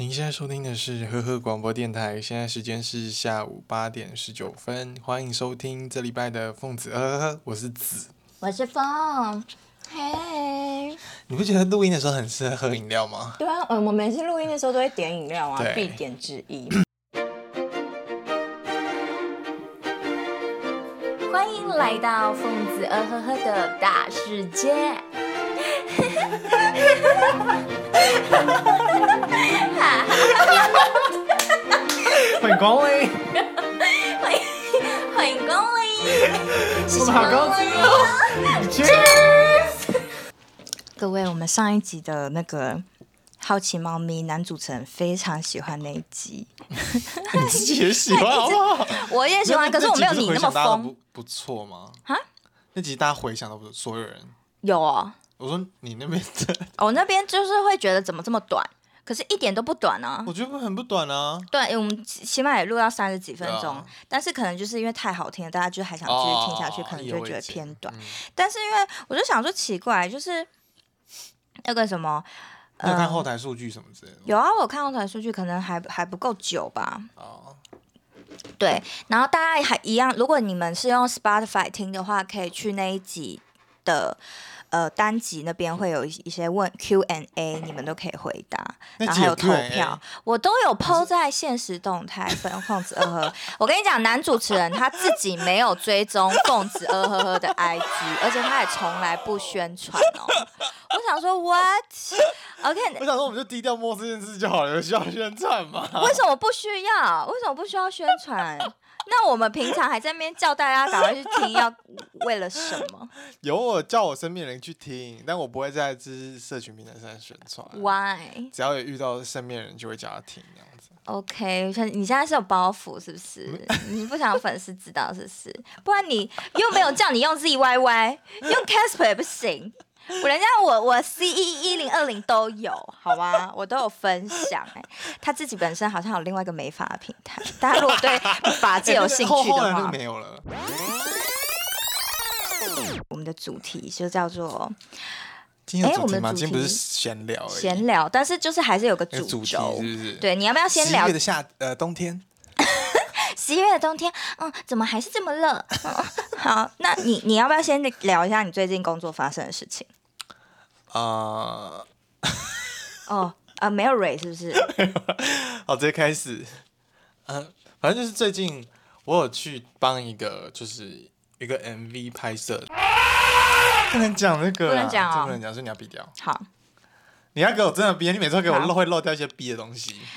您现在收听的是呵呵广播电台，现在时间是下午八点十九分，欢迎收听这礼拜的凤子呵呵呵，我是子，我是凤，嘿，你不觉得录音的时候很适合喝饮料吗？对啊，嗯，我每次录音的时候都会点饮料啊，必点之一。欢迎来到凤子呃呵呵的大世界。欢迎光临，欢迎欢迎光临，我们好高兴哦！Cheers！各位，我们上一集的那个好奇猫咪男主持人非常喜欢那一集，你自己也喜欢好不好？我也喜欢，可是我没有你那么疯。不不错吗？哈？那集大家回想都不是，所有人有哦。我说你那边的，我那边就是会觉得怎么这么短，可是一点都不短啊。我觉得很不短啊。对，我们起码也录到三十几分钟，啊、但是可能就是因为太好听了，大家就还想继续听下去，哦、可能就觉得偏短。嗯、但是因为我就想说奇怪，就是那个什么，有看后台数据什么之类的、呃。有啊，我看后台数据可能还还不够久吧。哦。对，然后大家还一样，如果你们是用 Spotify 听的话，可以去那一集的。呃，单集那边会有一一些问 Q&A，你们都可以回答，然后还有投票，我都有 PO 在现实动态。粉凤子呵呵，我跟你讲，男主持人他自己没有追踪凤子呵呵呵的 IG，而且他也从来不宣传哦。我想说，What？OK？、Okay, 我想说，我们就低调摸这件事就好了，有需要宣传吗？为什么不需要？为什么不需要宣传？那我们平常还在那边叫大家赶快去听，要 为了什么？有我叫我身边人去听，但我不会在这社群平台上宣传。Why？只要有遇到身边人，就会叫他听这样子。OK，像你现在是有包袱是不是？你不想粉丝知道是不是？不然你又没有叫你用 ZYY，用 Casper 也不行。我人家我我 C E 一零二零都有，好吗？我都有分享哎、欸。他自己本身好像有另外一个美发的平台，大家如果对发界有兴趣的话，欸、没有了。我们的主题就叫做，哎、欸，我们的主题今天不是闲聊，闲聊，但是就是还是有个主轴，是不是？对，你要不要先聊？十一月的夏呃冬天，十一月的冬天，嗯，怎么还是这么热？好，那你你要不要先聊一下你最近工作发生的事情？啊，哦，啊，没有蕊是不是？好，直接开始。嗯、uh,，反正就是最近我有去帮一个，就是一个 MV 拍摄。不能讲那个，不能讲哦，不能讲，所以你要闭掉。好，你要给我真的编，你每次都给我漏会漏掉一些逼的东西。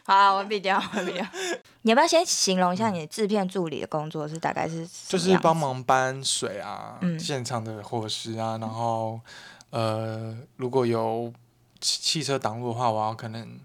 好，我闭掉，我闭掉。你要不要先形容一下你制片助理的工作是大概是？就是帮忙搬水啊，嗯、现场的伙食啊，然后呃，如果有汽车挡路的话，我要可能。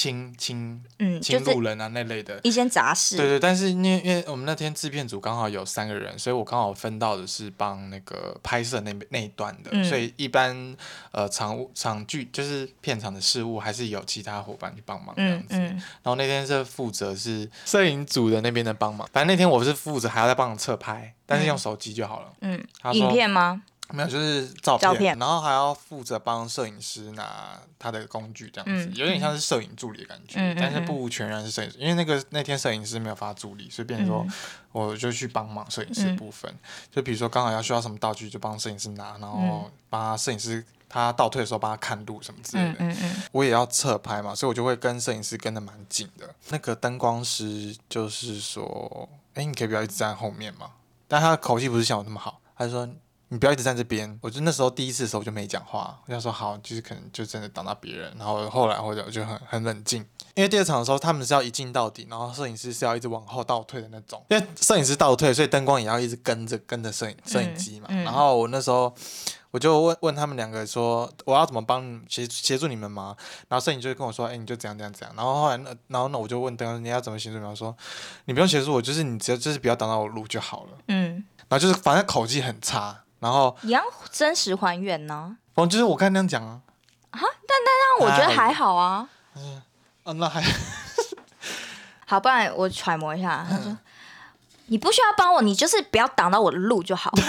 清清嗯，清路人啊那类的，一些杂事。对对，但是因为因为我们那天制片组刚好有三个人，所以我刚好分到的是帮那个拍摄那那一段的，嗯、所以一般呃场务场剧就是片场的事务还是有其他伙伴去帮忙这样子。嗯嗯、然后那天是负责是摄影组的那边的帮忙，反正那天我是负责还要再帮忙侧拍，但是用手机就好了。嗯，影片吗？没有，就是照片，照片，然后还要负责帮摄影师拿他的工具，这样子，嗯、有点像是摄影助理的感觉，嗯、但是不全然是摄影师，嗯、因为那个那天摄影师没有发助理，所以变成说我就去帮忙摄影师的部分，嗯、就比如说刚好要需要什么道具，就帮摄影师拿，然后帮他摄影师他倒退的时候帮他看路什么之类的，嗯嗯嗯、我也要侧拍嘛，所以我就会跟摄影师跟的蛮紧的。那个灯光师就是说，哎，你可以不要一直站在后面嘛，但他的口气不是像我那么好，他就说。你不要一直站这边，我就那时候第一次的时候我就没讲话，我就说好，就是可能就真的挡到别人，然后后来或者我就很很冷静，因为第二场的时候他们是要一镜到底，然后摄影师是要一直往后倒退的那种，因为摄影师倒退，所以灯光也要一直跟着跟着摄影摄影机嘛，嗯嗯、然后我那时候我就问问他们两个说我要怎么帮协协助你们吗？然后摄影就跟我说，哎，你就怎样怎样怎样，然后后来那然后呢我就问灯光你要怎么协助然后？说你不用协助我，就是你只要就是不要挡到我路就好了，嗯，然后就是反正口气很差。然后一样真实还原呢？哦，就是我刚刚那样讲啊。啊，但但但我觉得还好啊。嗯，啊，那还 好，不然我揣摩一下。他说：“你不需要帮我，你就是不要挡到我的路就好。”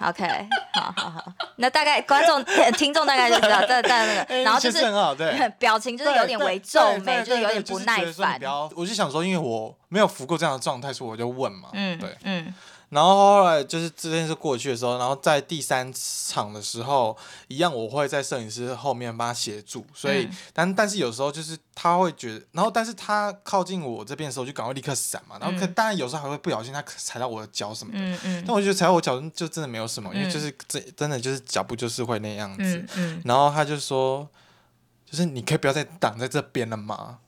OK，好好好。那大概观众、听众大概就知道，但但那个，然后就是很好，对，表情就是有点微皱眉，就是有点不耐烦。我就想说，因为我没有服过这样的状态，所以我就问嘛，嗯，对，嗯。然后后来就是这件事过去的时候，然后在第三场的时候，一样我会在摄影师后面帮他协助，所以、嗯、但但是有时候就是他会觉得，然后但是他靠近我这边的时候就赶快立刻闪嘛，然后可当然有时候还会不小心他踩到我的脚什么的，嗯嗯、但我觉得踩到我脚就真的没有什么，嗯、因为就是这真的就是脚步就是会那样子，嗯嗯、然后他就说，就是你可以不要再挡在这边了吗？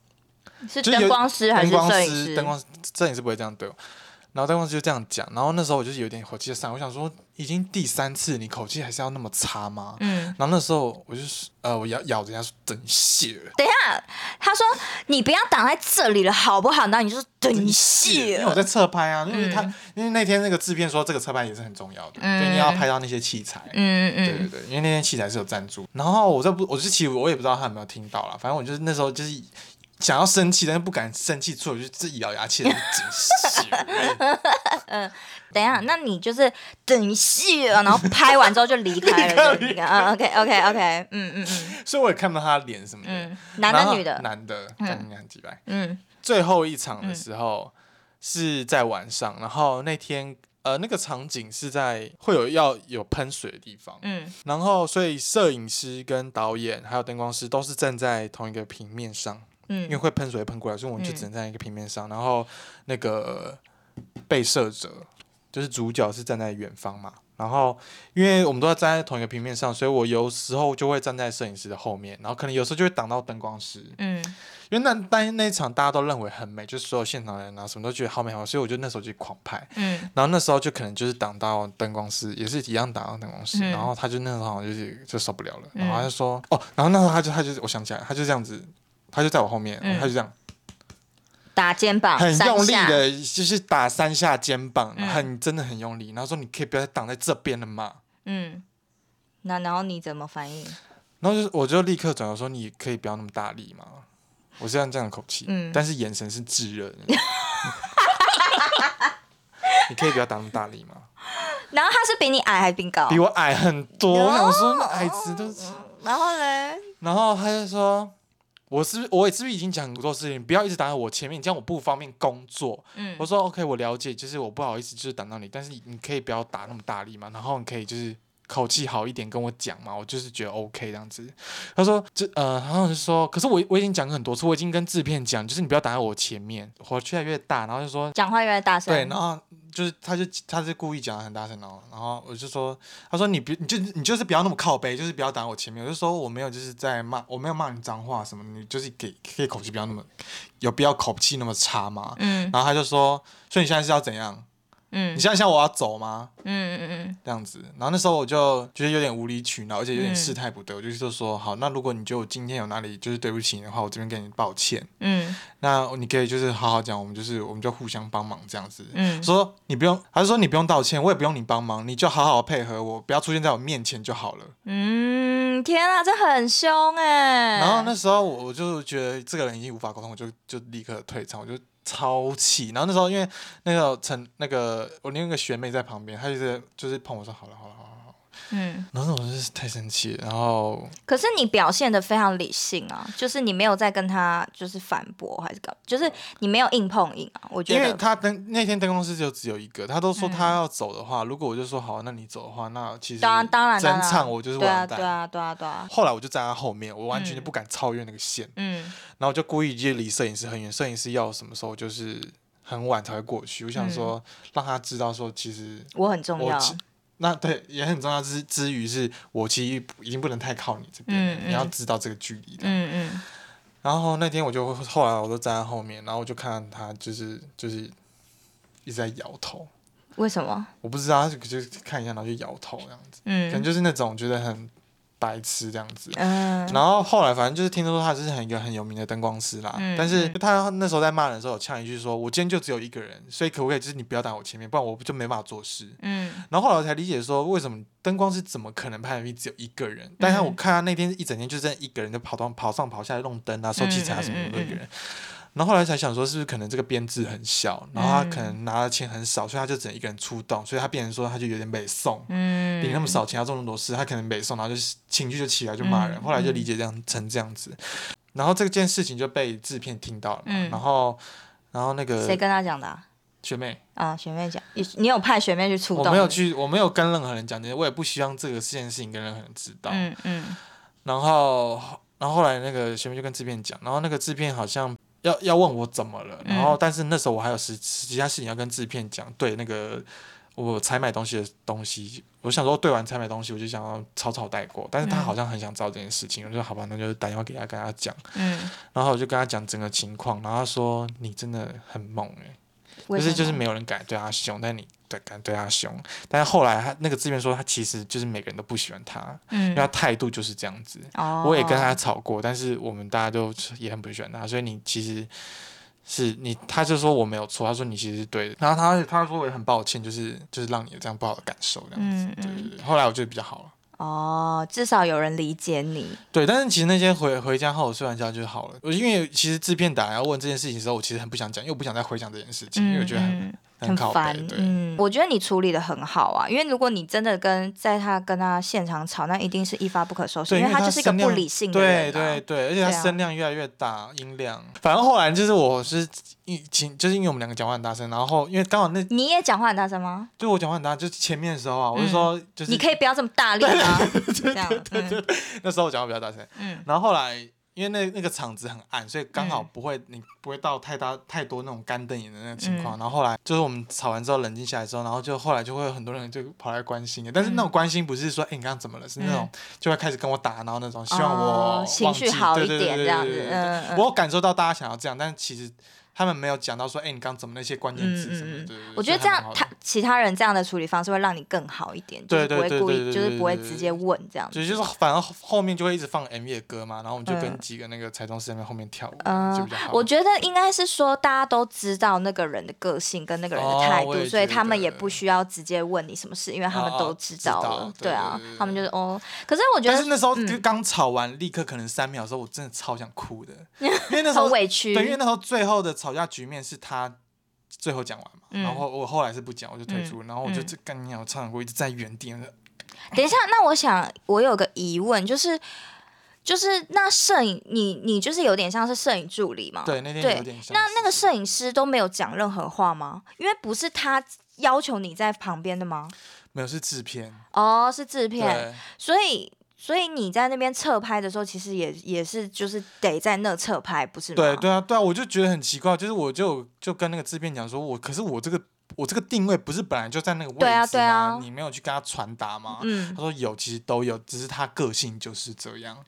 是灯光师还是摄影师？灯光师摄影师不会这样对我。然后灯光师就这样讲，然后那时候我就是有点火气上，我想说已经第三次，你口气还是要那么差吗？嗯。然后那时候我就是呃，我咬咬着牙说等一下。等一下，他说你不要挡在这里了，好不好？然后你就说等一下，因为我在侧拍啊，因为他、嗯、因为那天那个制片说这个侧拍也是很重要的，嗯、就你要拍到那些器材。嗯嗯。对对对，因为那天器材是有赞助。然后我这不，我就其实我也不知道他有没有听到啦，反正我就是那时候就是。想要生气，但是不敢生气，所以我就自己咬牙切齿。嗯，等一下，那你就是等一下，然后拍完之后就离开了。嗯，OK，OK，OK，嗯嗯嗯。所以我也看不到他的脸什么的。嗯，男的女的？男的，看你很几百。嗯。最后一场的时候是在晚上，然后那天呃那个场景是在会有要有喷水的地方。嗯。然后所以摄影师跟导演还有灯光师都是站在同一个平面上。因为会喷水喷过来，所以我们就只能在一个平面上。嗯、然后那个被摄者就是主角是站在远方嘛。然后因为我们都要站在同一个平面上，所以我有时候就会站在摄影师的后面，然后可能有时候就会挡到灯光师。嗯，因为那但那一场大家都认为很美，就是所有现场人啊什么都觉得好美好，所以我就那时候就狂拍。嗯，然后那时候就可能就是挡到灯光师，也是一样挡到灯光师。嗯、然后他就那时候好像就是就受不了了，然后他就说、嗯、哦，然后那时候他就他就我想起来，他就这样子。他就在我后面，嗯、他就这样打肩膀，很用力的，就是打三下肩膀，嗯、很真的很用力。然后说：“你可以不要再挡在这边了嘛？”嗯，那然后你怎么反应？然后就我就立刻转头说：“你可以不要那么大力嘛？”我是这样这样的口气，嗯、但是眼神是炙热的。你可以不要打那么大力吗？然后他是比你矮还是比你高？比我矮很多。我想说那矮子都……然后呢？然后他就说。我是我也是不是已经讲很多事情，不要一直挡在我前面，这样我不方便工作。嗯，我说 OK，我了解，就是我不好意思，就是挡到你，但是你可以不要打那么大力嘛，然后你可以就是口气好一点跟我讲嘛，我就是觉得 OK 这样子。他说这呃，然后就说，可是我我已经讲很多次，我已经跟制片讲，就是你不要挡在我前面，火越来越大，然后就说讲话越来越大声，对，然后。就是，他就他是故意讲的很大声哦，然后我就说，他说你别，你就你就是不要那么靠背，就是不要挡我前面。我就说我没有就是在骂，我没有骂你脏话什么，你就是给可以口气不要那么，有必要口气那么差吗？嗯，然后他就说，所以你现在是要怎样？嗯，你现在想我要走吗？嗯嗯嗯，这样子，然后那时候我就觉得有点无理取闹，而且有点事态不对，嗯、我就说好，那如果你觉得我今天有哪里就是对不起你的话，我这边给你抱歉。嗯，那你可以就是好好讲，我们就是我们就互相帮忙这样子。嗯，说你不用，还是说你不用道歉，我也不用你帮忙，你就好好配合我，不要出现在我面前就好了。嗯，天啊，这很凶哎。然后那时候我我就觉得这个人已经无法沟通，我就就立刻退场，我就。超气！然后那时候因为那个陈那个我另一个学妹在旁边，她就是就是碰我说好了好了，嗯，然后我就是太生气了，然后可是你表现的非常理性啊，就是你没有在跟他就是反驳还是搞，就是你没有硬碰硬啊，我觉得。因为他灯那天灯光师就只有一个，他都说他要走的话，嗯、如果我就说好，那你走的话，那其实当然当然整场我就是完蛋，对啊对啊对啊，对啊后来我就站在后面，我完全就不敢超越那个线，嗯。嗯。然后我就故意就离摄影师很远，摄影师要什么时候就是很晚才会过去。我想说让他知道说，其实我很重要。那对也很重要之之余，是我其实已经不能太靠你这边，嗯嗯、你要知道这个距离的。嗯嗯。然后那天我就后来我都站在后面，然后我就看到他就是就是一直在摇头。为什么？我不知道，他就看一下，然后就摇头这样子。嗯。可能就是那种觉得很。白痴这样子，嗯、然后后来反正就是听说他是很一个很有名的灯光师啦，嗯、但是他那时候在骂人的时候有呛一句说：“我今天就只有一个人，所以可不可以就是你不要挡我前面，不然我就没办法做事。”嗯，然后后来我才理解说为什么灯光师怎么可能拍 MV 只有一个人？但是我看他那天一整天就这样一个人就跑到跑上跑下来弄灯啊、收器材啊什么的一个人。然后后来才想说，是不是可能这个编制很小，然后他可能拿的钱很少，所以他就只能一个人出动，所以他变成说他就有点北宋，嗯，领那么少钱要做那么多事，他可能北宋，然后就情绪就起来就骂人，后来就理解这样成这样子，然后这件事情就被制片听到了，然后然后那个谁跟他讲的、啊？学妹啊，学妹讲，你你有派学妹去出动？我没有去，我没有跟任何人讲这些，我也不希望这个这件事情跟任何人知道，嗯嗯，然后然后后来那个学妹就跟制片讲，然后那个制片好像。要要问我怎么了，然后但是那时候我还有实其他事情要跟制片讲，对那个我采买东西的东西，我想说对完采买东西，我就想要草草带过，但是他好像很想知道这件事情，我就说好吧，那就打电话给他跟他讲，嗯，然后我就跟他讲整个情况，然后他说你真的很猛诶，就是就是没有人敢对他凶，但你。对，敢对他凶，但是后来他那个制片说，他其实就是每个人都不喜欢他，嗯、因为他态度就是这样子。哦、我也跟他吵过，但是我们大家都也很不喜欢他，所以你其实是你，他就说我没有错，他说你其实是对的，然后他他说我也很抱歉，就是就是让你有这样不好的感受这样子，嗯嗯对对对。后来我觉得比较好了。哦，至少有人理解你。对，但是其实那天回回家后，我睡完觉就好了。我因为其实制片打来要问这件事情的时候，我其实很不想讲，因为我不想再回想这件事情，嗯、因为我觉得很很烦。嗯，我觉得你处理的很好啊，因为如果你真的跟在他跟他现场吵，那一定是一发不可收拾，因为他就是一个不理性的人、啊。对对对，而且他声量越来越大，音量。反正后来就是我是。一请就是因为我们两个讲话很大声，然后因为刚好那你也讲话很大声吗？对，我讲话很大，就是前面的时候啊，我就说就是你可以不要这么大力 吗？这样对对对，那时候我讲话比较大声，嗯，然后后来因为那那个场子很暗，所以刚好不会你不会到太大太多那种干瞪眼的那个情况。然后后来就是我们吵完之后冷静下来之后，然后就后来就会有很多人就跑来关心，但是那种关心不是说哎你刚刚怎么了，是那种就会开始跟我打，然后那种希望我情绪好一点这样子。嗯，我有感受到大家想要这样，但其实。他们没有讲到说，哎、欸，你刚怎么那些关键词什么的？嗯嗯、我觉得这样，他其他人这样的处理方式会让你更好一点，就是不会故意，就是不会直接问这样子。对，就是反而后面就会一直放 MV 的歌嘛，然后我们就跟几个那个彩妆师在那后面跳舞，嗯、就比较好。我觉得应该是说，大家都知道那个人的个性跟那个人的态度，哦、所以他们也不需要直接问你什么事，因为他们都知道了。哦、对啊，他们就是哦。可是我觉得，但是那时候就刚吵完，嗯、立刻可能三秒的时候，我真的超想哭的，因为那时候委屈。对，因为那时候最后的吵架局面是。他最后讲完嘛，嗯、然后我后来是不讲，我就退出，嗯、然后我就这干鸟唱过，一直在原地。等一下，那我想我有个疑问，就是就是那摄影，你你就是有点像是摄影助理嘛？对，那天有点像。那那个摄影师都没有讲任何话吗？因为不是他要求你在旁边的吗？没有，是制片。哦，是制片，对所以。所以你在那边侧拍的时候，其实也也是就是得在那侧拍，不是吗？对对啊对啊，我就觉得很奇怪，就是我就就跟那个制片讲说，我可是我这个我这个定位不是本来就在那个位置吗？对啊对啊，你没有去跟他传达吗？嗯，他说有，其实都有，只是他个性就是这样。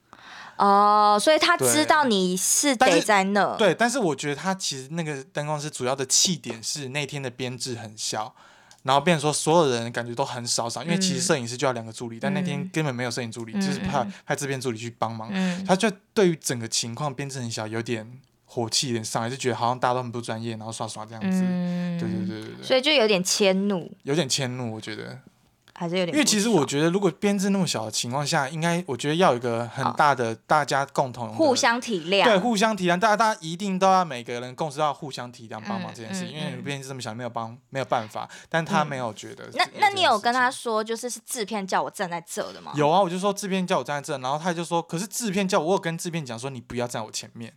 哦，所以他知道你是得在那。对，但是我觉得他其实那个灯光师主要的气点是那天的编制很小。然后变成说，所有人感觉都很少少，因为其实摄影师就要两个助理，嗯、但那天根本没有摄影助理，嗯、就是派派制片助理去帮忙。嗯、他就对于整个情况编制很小，有点火气，有点上来，就觉得好像大家都很不专业，然后耍耍这样子。嗯、对对对对对。所以就有点迁怒。有点迁怒，我觉得。还是有点，因为其实我觉得，如果编制那么小的情况下，应该我觉得要有一个很大的大家共同互相体谅，对，互相体谅，大家大家一定都要每个人共识到互相体谅帮忙这件事，嗯嗯、因为编制这么小，没有帮没有办法，但他没有觉得、嗯。那那你有跟他说，就是是制片叫我站在这的吗？有啊，我就说制片叫我站在这，然后他就说，可是制片叫我，我有跟制片讲说你不要站我前面，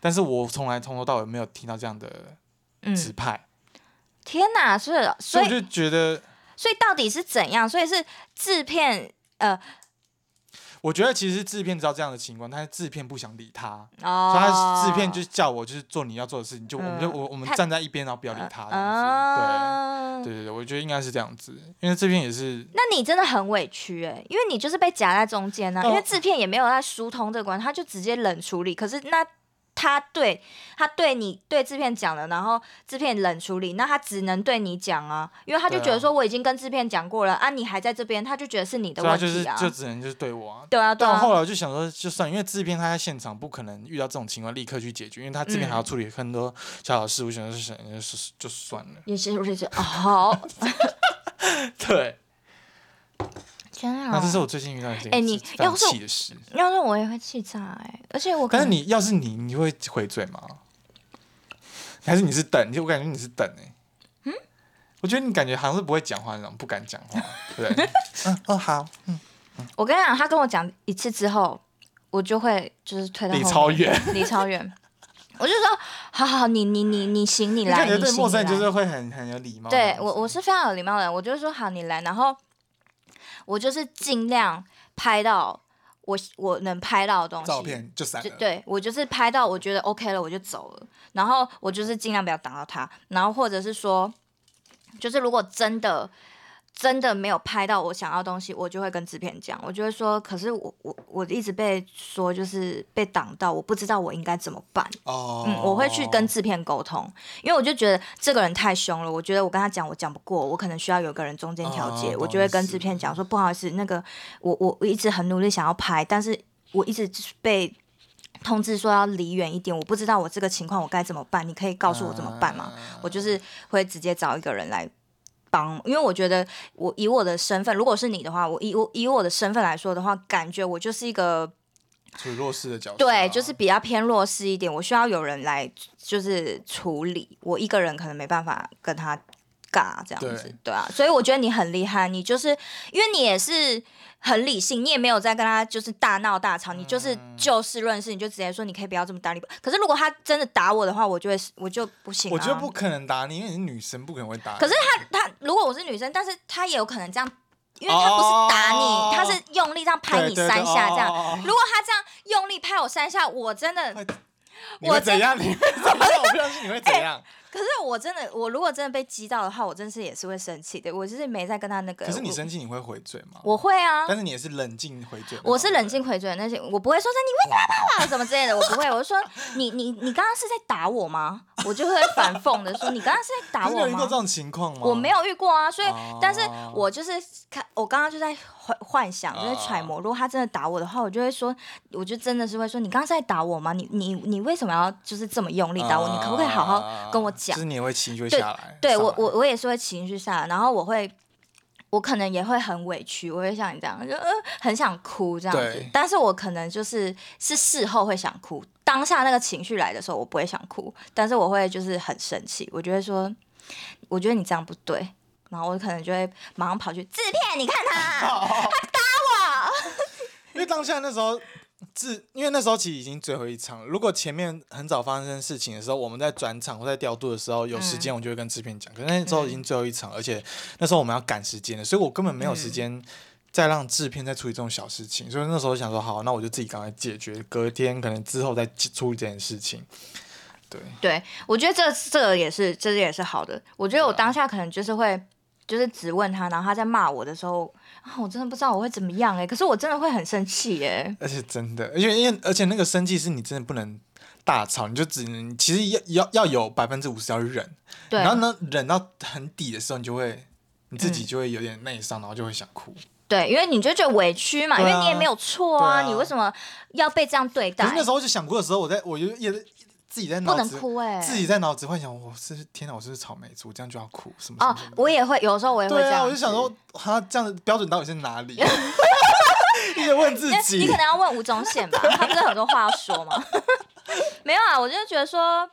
但是我从来从头到尾没有听到这样的指派。嗯、天哪，是，所以，所以我就觉得。所以到底是怎样？所以是制片呃，我觉得其实制片知道这样的情况，但是制片不想理他，哦、所以他制片就叫我就是做你要做的事情，就我们就我、嗯、我们站在一边，然后不要理他这样子。对对对对，我觉得应该是这样子，因为制片也是。那你真的很委屈哎、欸，因为你就是被夹在中间呢、啊，哦、因为制片也没有在疏通这关，他就直接冷处理。可是那。他对他对你对制片讲了，然后制片冷处理，那他只能对你讲啊，因为他就觉得说我已经跟制片讲过了啊，啊，你还在这边，他就觉得是你的问题啊，就是就只能就是对我啊。对啊，对啊。但后来我就想说，就算因为制片他在现场不可能遇到这种情况立刻去解决，因为他这边还要处理很多小小事，我想想就是就算了。也是，也是好。对。天啊！那这是我最近遇到一件哎，你要是要是我也会气炸哎，而且我。但是你要是你，你会回嘴吗？还是你是等？就我感觉你是等哎、欸。嗯，我觉得你感觉好像是不会讲话那种，不敢讲话。对，嗯哦好，嗯。我跟你讲，他跟我讲一次之后，我就会就是推到离超远，离超远。我就说，好好好，你你你你行，你来。你对陌生人就是会很很有礼貌。对我我是非常有礼貌的人，我就说好，你来，然后我就是尽量拍到我我能拍到的东西。照片就闪。对，我就是拍到我觉得 OK 了，我就走了。然后我就是尽量不要挡到他，然后或者是说，就是如果真的。真的没有拍到我想要的东西，我就会跟制片讲，我就会说，可是我我我一直被说就是被挡到，我不知道我应该怎么办。哦，嗯，我会去跟制片沟通，因为我就觉得这个人太凶了，我觉得我跟他讲我讲不过，我可能需要有个人中间调节，哦、我就会跟制片讲说，不好意思，那个我我我一直很努力想要拍，但是我一直被通知说要离远一点，我不知道我这个情况我该怎么办，你可以告诉我怎么办吗？啊、我就是会直接找一个人来。帮，因为我觉得我以我的身份，如果是你的话，我以我以我的身份来说的话，感觉我就是一个处于弱势的角色，对，就是比较偏弱势一点，我需要有人来就是处理，我一个人可能没办法跟他尬这样子，对，对啊，所以我觉得你很厉害，你就是因为你也是。很理性，你也没有在跟他就是大闹大吵，嗯、你就是就事论事，你就直接说你可以不要这么大力。可是如果他真的打我的话，我就会我就不行、啊。我觉得不可能打你，因为你是女生，不可能会打你。可是他他如果我是女生，但是他也有可能这样，因为他不是打你，哦、他是用力这样拍你三下这样。哦、如果他这样用力拍我三下，我真的，你会怎样？你会怎样？我不相信你会怎样。可是我真的，我如果真的被激到的话，我真是也是会生气的。我就是没在跟他那个。可是你生气你会回嘴吗？我会啊。但是你也是冷静回嘴。我是冷静回嘴那些，我不会说是你为什么打我什么之类的，我不会。我就说 你你你刚刚是在打我吗？我就会反讽的说你刚刚是在打我吗？你有遇过这种情况吗？我没有遇过啊，所以但是我就是看我刚刚就在幻幻想，就在揣摩，如果他真的打我的话，我就会说，我就真的是会说，你刚刚是在打我吗？你你你为什么要就是这么用力打我？你可不可以好好跟我讲？就是你也会下来，对我我我也是会情绪下来，然后我会，我可能也会很委屈，我会像你这样，就呃很想哭这样子，但是我可能就是是事后会想哭，当下那个情绪来的时候，我不会想哭，但是我会就是很生气，我觉得说，我觉得你这样不对，然后我可能就会马上跑去制片，你看他，他打我，因为当下那时候。自因为那时候其实已经最后一场了。如果前面很早发生事情的时候，我们在转场或在调度的时候有时间，我就会跟制片讲。嗯、可是那时候已经最后一场，而且那时候我们要赶时间了，所以我根本没有时间再让制片再处理这种小事情。所以那时候想说，好，那我就自己赶快解决，隔天可能之后再处理这件事情。对，对，我觉得这这个也是，这也是好的。我觉得我当下可能就是会，就是质问他，然后他在骂我的时候。啊，我真的不知道我会怎么样哎、欸，可是我真的会很生气哎。而且真的，因为因为而且那个生气是你真的不能大吵，你就只能其实要要要有百分之五十要忍，对。然后呢，忍到很底的时候，你就会你自己就会有点内伤，嗯、然后就会想哭。对，因为你就觉得委屈嘛，啊、因为你也没有错啊，啊你为什么要被这样对待？可是那时候就想哭的时候，我在我就也。自己在脑子，不能哭欸、自己在脑子幻想，我是天哪，我是草莓族，这样就要哭什么，什么？哦，我也会，有时候我也会这样。啊，我就想说，他这样的标准到底是哪里？你得问自己。你可能要问吴宗宪吧，他不是很多话要说吗？没有啊，我就觉得说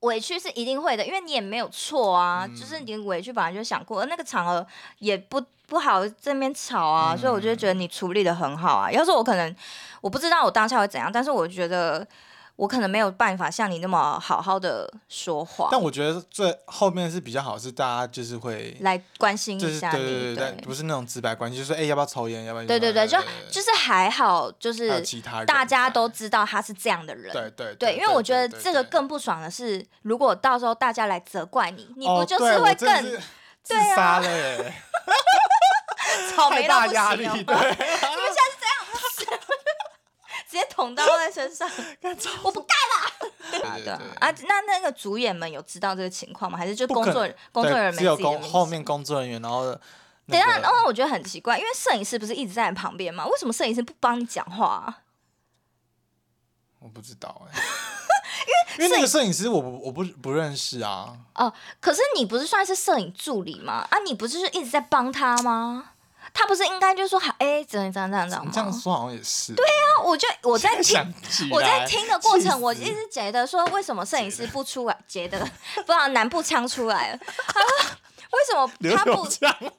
委屈是一定会的，因为你也没有错啊，嗯、就是你委屈本来就想过，而那个场合也不不好这边吵啊，嗯、所以我就觉得你处理的很好啊。要是我可能我不知道我当下会怎样，但是我觉得。我可能没有办法像你那么好好的说话，但我觉得最后面是比较好，是大家就是会来关心一下你，对对对，不是那种直白关系，就是说哎要不要抽烟，要不要？对对对，就就是还好，就是其他大家都知道他是这样的人，对对对，因为我觉得这个更不爽的是，如果到时候大家来责怪你，你不就是会更自杀了耶？草莓大压力，对。直接捅刀在身上，我不干了。对对啊，那那个主演们有知道这个情况吗？还是就工作工作人员没？只有工后面工作人员，然后等一下，然后我觉得很奇怪，因为摄影师不是一直在你旁边吗？为什么摄影师不帮你讲话啊？我不知道哎，因为因为那个摄影师我不我不不认识啊。哦，可是你不是算是摄影助理吗？啊，你不是一直在帮他吗？他不是应该就说好，哎、欸，怎样怎样怎样怎样吗？你这样说好像也是。对啊，我就我在听，我在听的过程，我一直觉得说，为什么摄影师不出来？觉得 不知道南部腔出来了。他说为什么他不？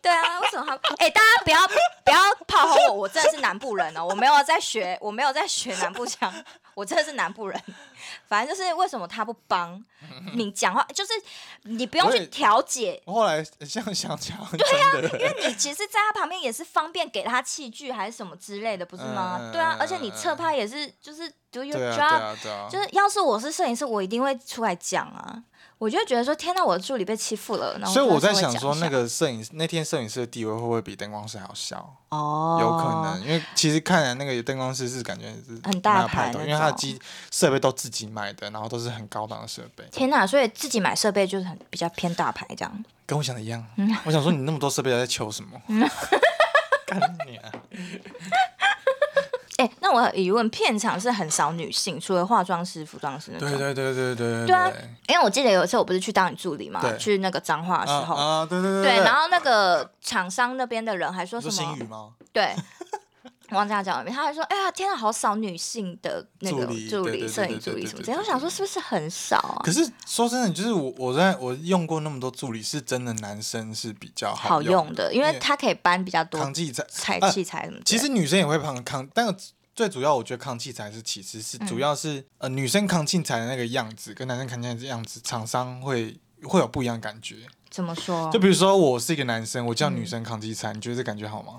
对啊，为什么他？哎、欸，大家不要不要炮轰我，我真的是南部人哦，我没有在学，我没有在学南部腔，我真的是南部人。反正就是为什么他不帮 你讲话，就是你不用去调解。我后来想想讲，对啊，因为你其实在他旁边也是方便给他器具还是什么之类的，不是吗？嗯、对啊，而且你侧拍也是，就是 do your job，、啊啊啊、就是要是我是摄影师，我一定会出来讲啊。我就觉得说，天哪，我的助理被欺负了。然后所以我在想说，那个摄影那天摄影师的地位会不会比灯光师还要小？哦，有可能，因为其实看来那个灯光师是感觉是很大牌的，因为他的机设备都自己买的，然后都是很高档的设备。天哪，所以自己买设备就是很比较偏大牌这样。跟我想的一样。我想说，你那么多设备在求什么？干你啊！那我有疑问，片场是很少女性，除了化妆师、服装师那种。对对对对对对啊，因为我记得有一次我不是去当你助理嘛，去那个彰化的时候啊，啊，对对对，对，然后那个厂商那边的人还说什么？对。王家讲，他还说：“哎呀，天啊，好少女性的那个助理、摄影助理什么这样。”我想说，是不是很少啊？可是说真的，就是我我在我用过那么多助理，是真的男生是比较好用的，因为他可以搬比较多扛器材、踩器材什么。其实女生也会扛扛，但最主要我觉得扛器材是其次，是主要是呃女生扛器材的那个样子跟男生扛器材的样子，厂商会会有不一样的感觉。怎么说？就比如说我是一个男生，我叫女生扛器材，你觉得这感觉好吗？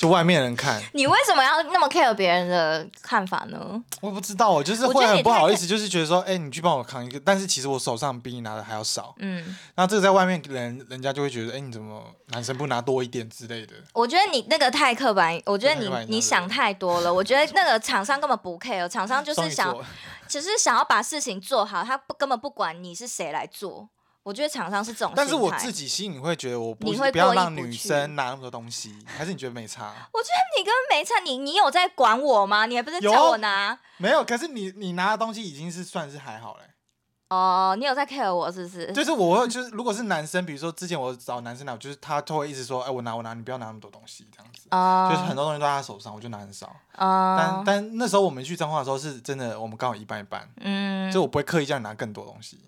就外面人看，你为什么要那么 care 别人的看法呢？我不知道，我就是会很不好意思，就是觉得说，哎、欸，你去帮我扛一个，但是其实我手上比你拿的还要少。嗯，那这个在外面人人家就会觉得，哎、欸，你怎么男生不拿多一点之类的？我觉得你那个太刻板，我觉得你你想太多了。我觉得那个厂商根本不 care，厂商就是想，只是想要把事情做好，他不根本不管你是谁来做。我觉得厂商是这种，但是我自己心里会觉得，我不会不要让女生拿那么多东西，还是你觉得没差？我觉得你根本没差，你你有在管我吗？你还不是叫我拿？没有，可是你你拿的东西已经是算是还好嘞。哦，你有在 care 我是不是？就是我 就是，如果是男生，比如说之前我找男生来，就是他都会一直说，哎，我拿我拿，你不要拿那么多东西，这样子。哦。就是很多东西都在他手上，我就拿很少。哦。但但那时候我们去彰化的时候，是真的，我们刚好一半一半。嗯。就我不会刻意叫你拿更多东西。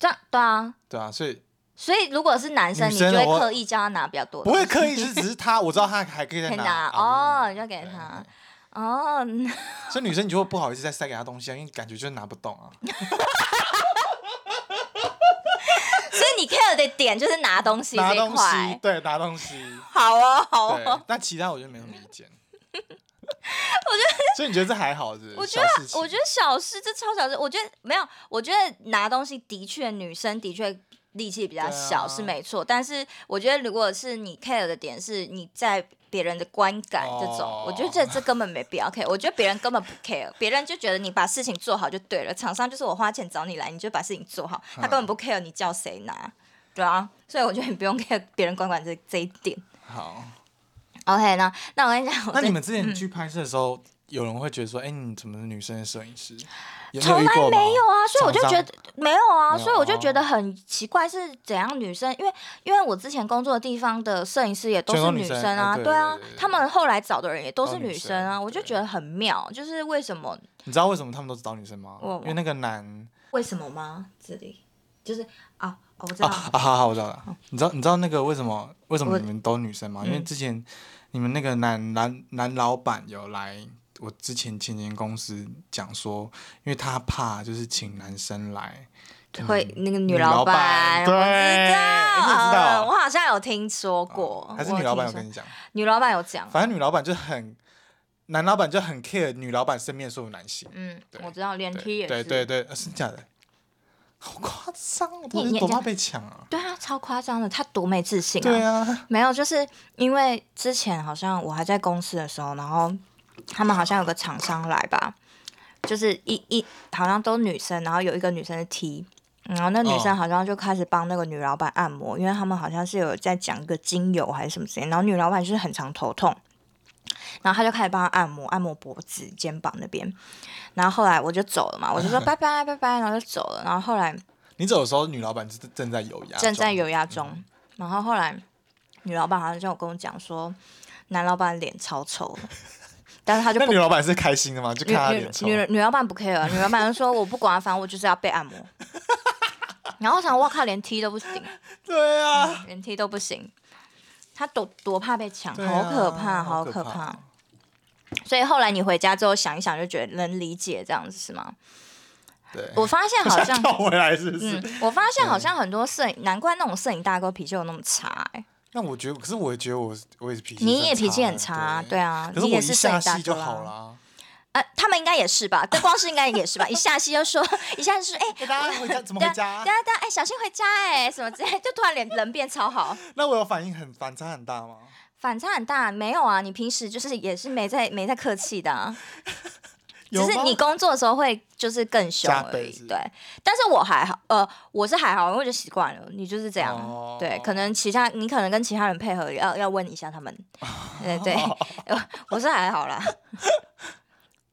这样对啊。对啊，所以。所以，如果是男生，你就会刻意叫他拿比较多。不会刻意，是只是他，我知道他还可以再拿。哦，你就给他。哦。所以女生你就会不好意思再塞给他东西啊，因为感觉就是拿不动啊。所以你 care 的点就是拿东西这一块。对，拿东西。好啊，好啊。但其他我就没什么意见。我觉得。所以你觉得这还好是？我觉得，我觉得小事，这超小事。我觉得没有，我觉得拿东西的确，女生的确。力气比较小是没错，但是我觉得如果是你 care 的点是你在别人的观感这种，我觉得这这根本没必要 care。我觉得别人根本不 care，别人就觉得你把事情做好就对了。厂商就是我花钱找你来，你就把事情做好，他根本不 care 你叫谁拿，对啊。所以我觉得你不用 care 别人观感这这一点。好，OK，那那我跟你讲，那你们之前去拍摄的时候，有人会觉得说，哎，你怎么是女生的摄影师？从来没有啊，所以我就觉得没有啊，所以我就觉得很奇怪是怎样女生，因为因为我之前工作的地方的摄影师也都是女生啊，对啊，他们后来找的人也都是女生啊，我就觉得很妙，就是为什么？你知道为什么他们都是找女生吗？因为那个男为什么吗？这里就是啊，我知道啊，好好我知道了。你知道你知道那个为什么为什么你们都女生吗？因为之前你们那个男男男老板有来。我之前前前公司讲说，因为他怕就是请男生来，会那个女老板，对，我知道，我好像有听说过，还是女老板有跟你讲？女老板有讲，反正女老板就很，男老板就很 care 女老板身边所有男性。嗯，我知道，连 T 也是，对对对，是假的，好夸张啊！你多怕被抢啊？对啊，超夸张的，他多没自信啊！对啊，没有，就是因为之前好像我还在公司的时候，然后。他们好像有个厂商来吧，就是一一好像都女生，然后有一个女生的 T，然后那女生好像就开始帮那个女老板按摩，因为他们好像是有在讲一个精油还是什么之类，然后女老板就是很常头痛，然后他就开始帮他按摩，按摩脖子、肩膀那边，然后后来我就走了嘛，我就说 拜拜拜拜，然后就走了，然后后来你走的时候，女老板正正在油压，正在油压中，然后后来。女老板好像就有跟我讲说，男老板脸超丑，但是他就那女老板是开心的吗？就看他脸。女女，女老板不 care，女老板就说我不管，反正我就是要被按摩。然后我想，哇靠，连踢都不行。对啊，嗯、连踢都不行。他多多怕被抢，好可怕，好可怕。可怕，所以后来你回家之后想一想，就觉得能理解这样子是吗？对。我发现好像 回来是不是？嗯，我发现好像很多摄影，难怪那种摄影大哥脾气有那么差哎、欸。那我觉得，可是我也觉得我我也是脾气，你也脾气很差，对，对啊。可是我一下戏就好了。呃，他们应该也是吧？灯光师应该也是吧？一下戏就说，一下子说，哎、欸，大家回家怎么回家？大家大家哎，小心回家哎，什么之类，就突然脸人变超好。那我有反应很反差很大吗？反差很大，没有啊，你平时就是也是没在没在客气的、啊，只是你工作的时候会就是更凶而已。对，但是我还好，呃，我是还好，因为我就习惯了。你就是这样，哦、对，可能其他你可能跟其他人配合，要要问一下他们。对对，我是还好啦。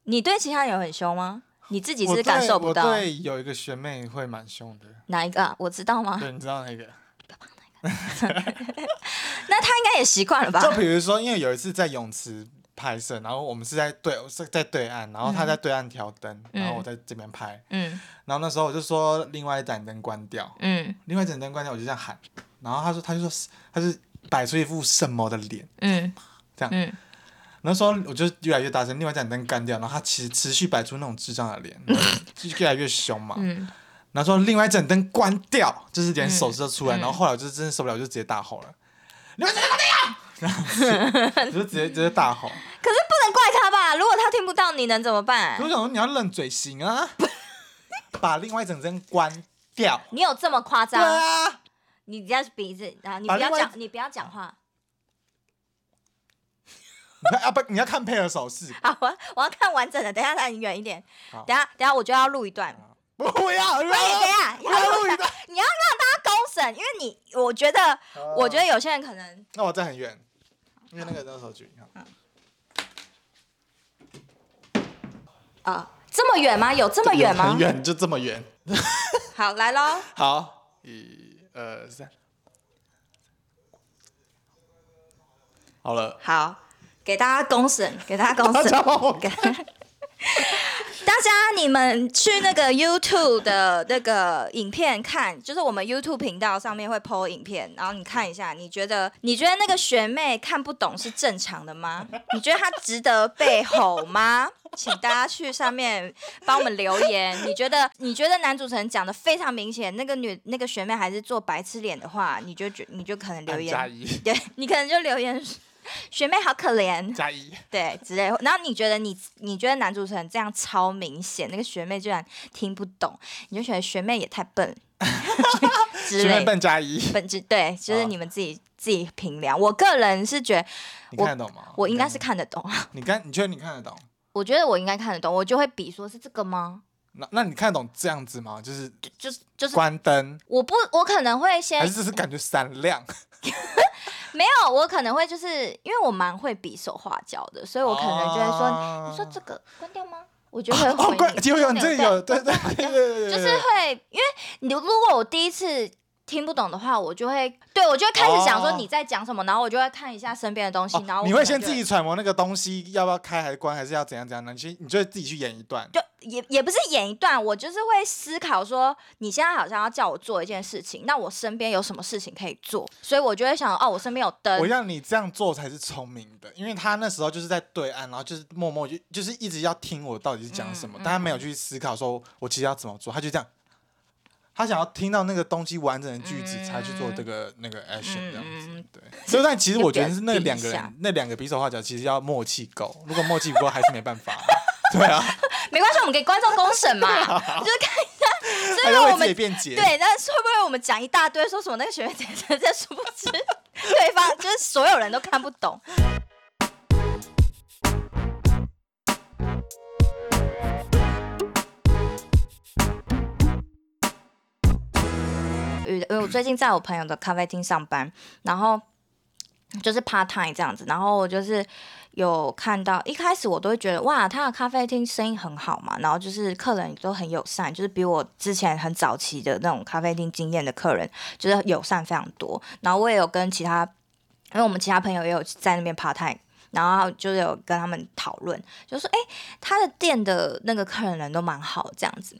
你对其他人有很凶吗？你自己是感受不到。我对有一个学妹会蛮凶的。哪一个啊？我知道吗？对，你知道哪个？那他 应该也习惯了吧？就比如说，因为有一次在泳池拍摄，然后我们是在对是在对岸，然后他在对岸调灯，嗯、然后我在这边拍。嗯。然后那时候我就说另外一盏灯关掉。嗯。另外一盏灯关掉，我就这样喊，然后他说他就说他是摆出一副什么的脸。嗯。这样。嗯。那时候我就越来越大声，另外一盏灯干掉，然后他其实持续摆出那种智障的脸，就越来越凶嘛。嗯、然后说另外一盏灯关掉，就是连手势都出来，嗯、然后后来我就真的受不了，我就直接大吼了：“另外一盏灯关掉！”然 后就直接直接大吼。可是不能怪他吧？如果他听不到，你能怎么办？我想说你要认嘴型啊，把另外一盏灯关掉。你有这么夸张？对啊。你这样鼻子啊，你不要讲，你不要讲话。啊不，你要看配合手势。好，我我要看完整的。等一下，离你远一点。好等下，等下我就要录一段。不要，不要，等下，要录一段。你要让大家公审，因为你，我觉得，哦、我觉得有些人可能。那我在很远，因为那个那个手机。啊，这么远吗？有这么远吗？很远，就这么远。好，来喽。好，一、二、三。好了。好。给大家公审，给大家公审。大家，你们去那个 YouTube 的那个影片看，就是我们 YouTube 频道上面会 PO 影片，然后你看一下，你觉得你觉得那个学妹看不懂是正常的吗？你觉得她值得被吼吗？请大家去上面帮我们留言。你觉得你觉得男主持人讲的非常明显，那个女那个学妹还是做白痴脸的话，你就觉你就可能留言，对，你可能就留言。学妹好可怜，加一 对之类。然后你觉得你你觉得男主持人这样超明显，那个学妹居然听不懂，你就觉得学妹也太笨，学妹笨加一，本质对，就是你们自己、哦、自己评量。我个人是觉得，你看得懂吗？我，我应该是看得懂。你看，你觉得你看得懂？我觉得我应该看得懂，我就会比说是这个吗？那那你看得懂这样子吗？就是就是就是关灯。我不，我可能会先，还是只是感觉闪亮。没有，我可能会就是因为我蛮会比手画脚的，所以我可能就会说，啊、你说这个关掉吗？我觉得会回你。就有这里有对对对，就是会，因为你如果我第一次。听不懂的话，我就会对我就会开始想说你在讲什么，哦、然后我就会看一下身边的东西，哦、然后你会先自己揣摩那个东西要不要开还是关，还是要怎样怎样的，你先你就会自己去演一段，就也也不是演一段，我就是会思考说你现在好像要叫我做一件事情，那我身边有什么事情可以做，所以我就会想哦，我身边有灯，我让你这样做才是聪明的，因为他那时候就是在对岸，然后就是默默就就是一直要听我到底是讲什么，嗯、但他没有去思考说我其实要怎么做，他就这样。他想要听到那个东西完整的句子，才去做这个、嗯、那个 action 这样子，对。所以但其实我觉得是那两个人，那两个比手画脚，其实要默契够。如果默契不够，还是没办法。对啊，没关系，我们给观众公审嘛，啊、就是看一下。所以我们。对，那会不会我们讲一大堆，说什么那个学员在在在殊不知 对方就是所有人都看不懂。因为我最近在我朋友的咖啡厅上班，然后就是 part time 这样子，然后我就是有看到，一开始我都会觉得哇，他的咖啡厅生意很好嘛，然后就是客人都很友善，就是比我之前很早期的那种咖啡厅经验的客人，就是友善非常多。然后我也有跟其他因为我们其他朋友也有在那边 part time，然后就有跟他们讨论，就说哎，他的店的那个客人人都蛮好这样子。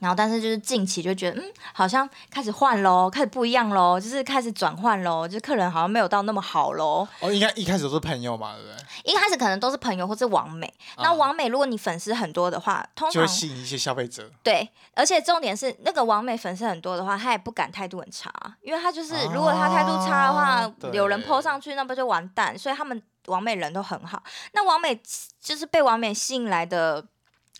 然后，但是就是近期就觉得，嗯，好像开始换喽，开始不一样喽，就是开始转换喽，就是客人好像没有到那么好喽。哦，应该一开始都是朋友嘛，对不对？一开始可能都是朋友或是网美。哦、那网美，如果你粉丝很多的话，通常就会吸引一些消费者。对，而且重点是那个网美粉丝很多的话，他也不敢态度很差，因为他就是、哦、如果他态度差的话，有人 po 上去，那不就完蛋？所以他们网美人都很好。那网美就是被网美吸引来的。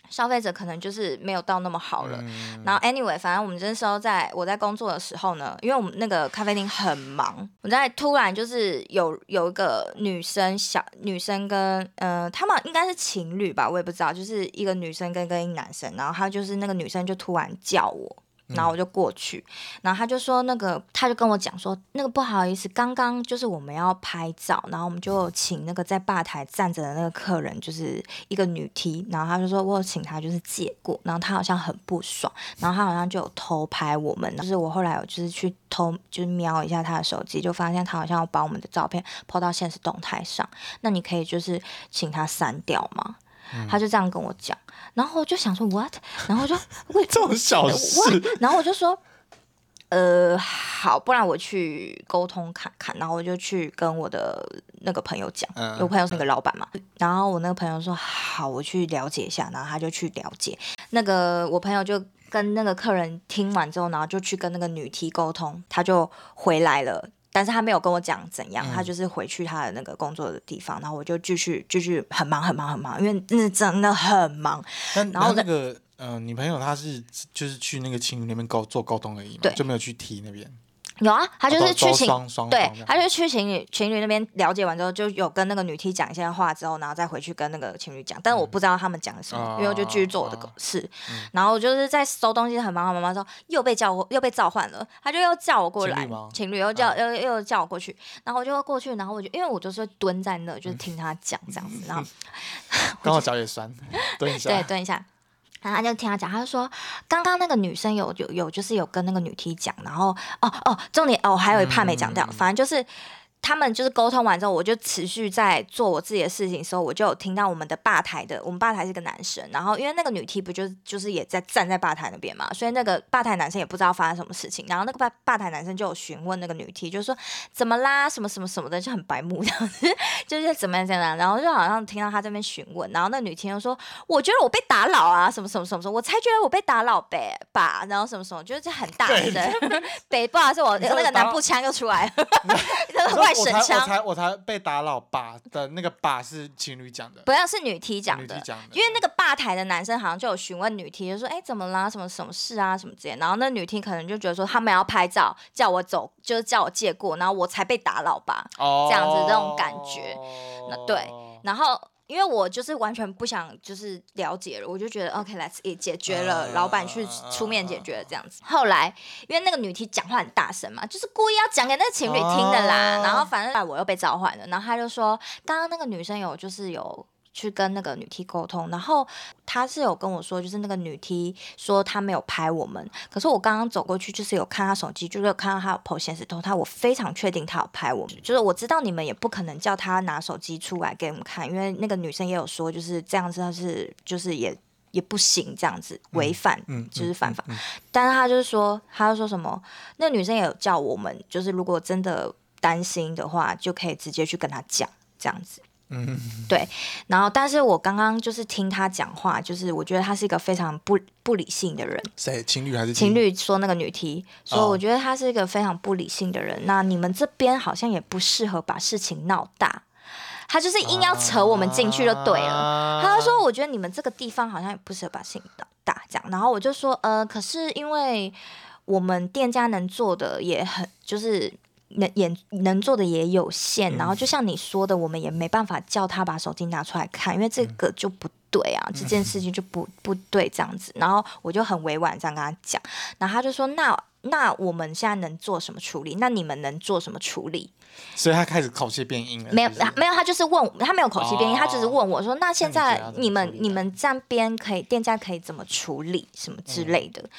消费者可能就是没有到那么好了，嗯、然后 anyway，反正我们这时候在我在工作的时候呢，因为我们那个咖啡厅很忙，我在突然就是有有一个女生小女生跟呃他们应该是情侣吧，我也不知道，就是一个女生跟跟一个男生，然后他就是那个女生就突然叫我。然后我就过去，然后他就说那个，他就跟我讲说，那个不好意思，刚刚就是我们要拍照，然后我们就请那个在吧台站着的那个客人，就是一个女 T，然后他就说我有请他就是借过，然后他好像很不爽，然后他好像就有偷拍我们，就是我后来有就是去偷就是瞄一下他的手机，就发现他好像要把我们的照片 po 到现实动态上，那你可以就是请他删掉吗？嗯、他就这样跟我讲，然后我就想说 what，然后我就为 这种小事，然后我就说，呃，好，不然我去沟通看看，然后我就去跟我的那个朋友讲，嗯、我朋友是那个老板嘛，嗯、然后我那个朋友说好，我去了解一下，然后他就去了解，那个我朋友就跟那个客人听完之后，然后就去跟那个女 T 沟通，他就回来了。但是他没有跟我讲怎样，嗯、他就是回去他的那个工作的地方，然后我就继续继续很忙很忙很忙，因为那真的很忙。然后那个呃，女朋友她是就是去那个青云那边沟做沟通而已嘛，就没有去提那边。有啊，他就是去情，哦、对，他就是去情侣情侣那边了解完之后，就有跟那个女 T 讲一些话之后，然后再回去跟那个情侣讲。但是我不知道他们讲的什么，嗯、因为我就继续做我的事。嗯、然后我就是在收东西很忙很忙的时候，又被叫又被召唤了，他就又叫我过来，情侣，又叫、嗯、又又叫我过去，然后我就会过去，然后我就因为我就是蹲在那，就是听他讲这样子，然后 刚好脚也酸，蹲一下，对，蹲一下。然后他就听他讲，他就说刚刚那个女生有有有就是有跟那个女 T 讲，然后哦哦，重点哦还有一 part 没讲掉，嗯、反正就是。他们就是沟通完之后，我就持续在做我自己的事情的时候，我就有听到我们的吧台的，我们吧台是个男生，然后因为那个女 T 不就就是也在站在吧台那边嘛，所以那个吧台男生也不知道发生什么事情，然后那个吧吧台男生就有询问那个女 T，就说怎么啦，什么什么什么的，就很白目这样子，就是怎么样怎么样，然后就好像听到他这边询问，然后那女 T 就说，我觉得我被打扰啊，什么什么什么什么，我才觉得我被打扰呗吧，然后什么什么，就是很大声，北不好意思，我那个南部腔又出来了，外省腔。我才被打扰吧的那个吧是情侣讲的，不要是女 T 讲的，因为那个吧台的男生好像就有询问女 T，就说哎、欸、怎么啦，什么什么事啊？什么之类，然后那女 T 可能就觉得说他们要拍照，叫我走，就是叫我借过，然后我才被打扰吧，哦、这样子这种感觉，那对，然后。因为我就是完全不想就是了解了，我就觉得 OK，Let's、okay, 解决了，老板去出面解决了这样子。后来因为那个女 T 讲话很大声嘛，就是故意要讲给那个情侣听的啦。然后反正我又被召唤了，然后他就说刚刚那个女生有就是有。去跟那个女 T 沟通，然后他是有跟我说，就是那个女 T 说她没有拍我们，可是我刚刚走过去，就是有看她手机，就是有看到她有 po 现实动态，我非常确定她有拍我们，就是我知道你们也不可能叫她拿手机出来给我们看，因为那个女生也有说，就是这样子，她是就是也也不行，这样子违反，嗯，就是犯法。但是她就是说，她就说什么，那女生也有叫我们，就是如果真的担心的话，就可以直接去跟她讲，这样子。嗯，对，然后，但是我刚刚就是听他讲话，就是我觉得他是一个非常不不理性的人。谁？情侣还是情侣？说那个女 T，说我觉得他是一个非常不理性的人。哦、那你们这边好像也不适合把事情闹大，他就是硬要扯我们进去就对了。啊、他就说，我觉得你们这个地方好像也不适合把事情闹大这样。然后我就说，呃，可是因为我们店家能做的也很，就是。能也能做的也有限，然后就像你说的，我们也没办法叫他把手机拿出来看，因为这个就不对啊，这件事情就不不对这样子。然后我就很委婉这样跟他讲，然后他就说：“那那我们现在能做什么处理？那你们能做什么处理？所以他开始口气变硬了。没有，没有，他就是问，他没有口气变硬，哦、他只是问我说：“那现在你们你，们站边可以店家可以怎么处理什么之类的？”嗯、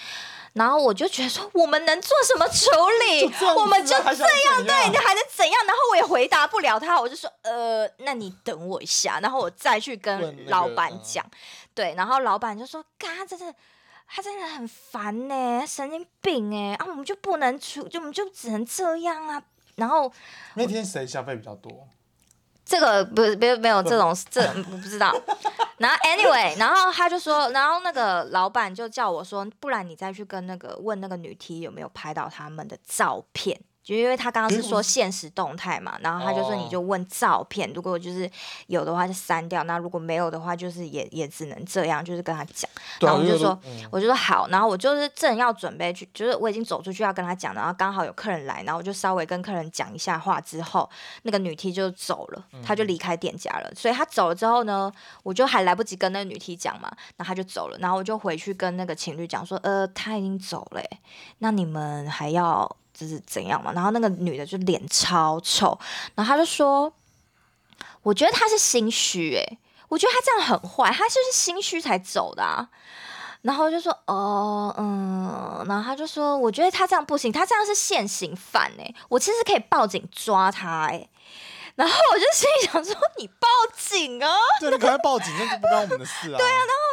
然后我就觉得说：“我们能做什么处理？我们就这样，对，你还能怎样？”然后我也回答不了他，我就说：“呃，那你等我一下，然后我再去跟老板讲。那个”对，然后老板就说：“嘎，真的。”他真的很烦呢，神经病哎啊！我们就不能出，就我们就只能这样啊。然后那天谁消费比较多？这个不是没有没有这种这我不知道。然后 anyway，然后他就说，然后那个老板就叫我说，不然你再去跟那个问那个女 T 有没有拍到他们的照片。就因为他刚刚是说现实动态嘛，然后他就说你就问照片，如果就是有的话就删掉，那如果没有的话就是也也只能这样，就是跟他讲。然后我就说，我就说好，然后我就是正要准备去，就是我已经走出去要跟他讲，然后刚好有客人来，然后我就稍微跟客人讲一下话之后，那个女 T 就走了，她就离开店家了。所以她走了之后呢，我就还来不及跟那个女 T 讲嘛，然后她就走了，然后我就回去跟那个情侣讲说，呃，她已经走了，那你们还要。就是怎样嘛，然后那个女的就脸超臭，然后他就说，我觉得他是心虚诶，我觉得他这样很坏，他就是心虚才走的啊。然后就说，哦，嗯，然后他就说，我觉得他这样不行，他这样是现行犯诶，我其实可以报警抓他诶。然后我就心里想说，你报警啊？对，你赶快报警，那就不关我们的事啊。对啊，然后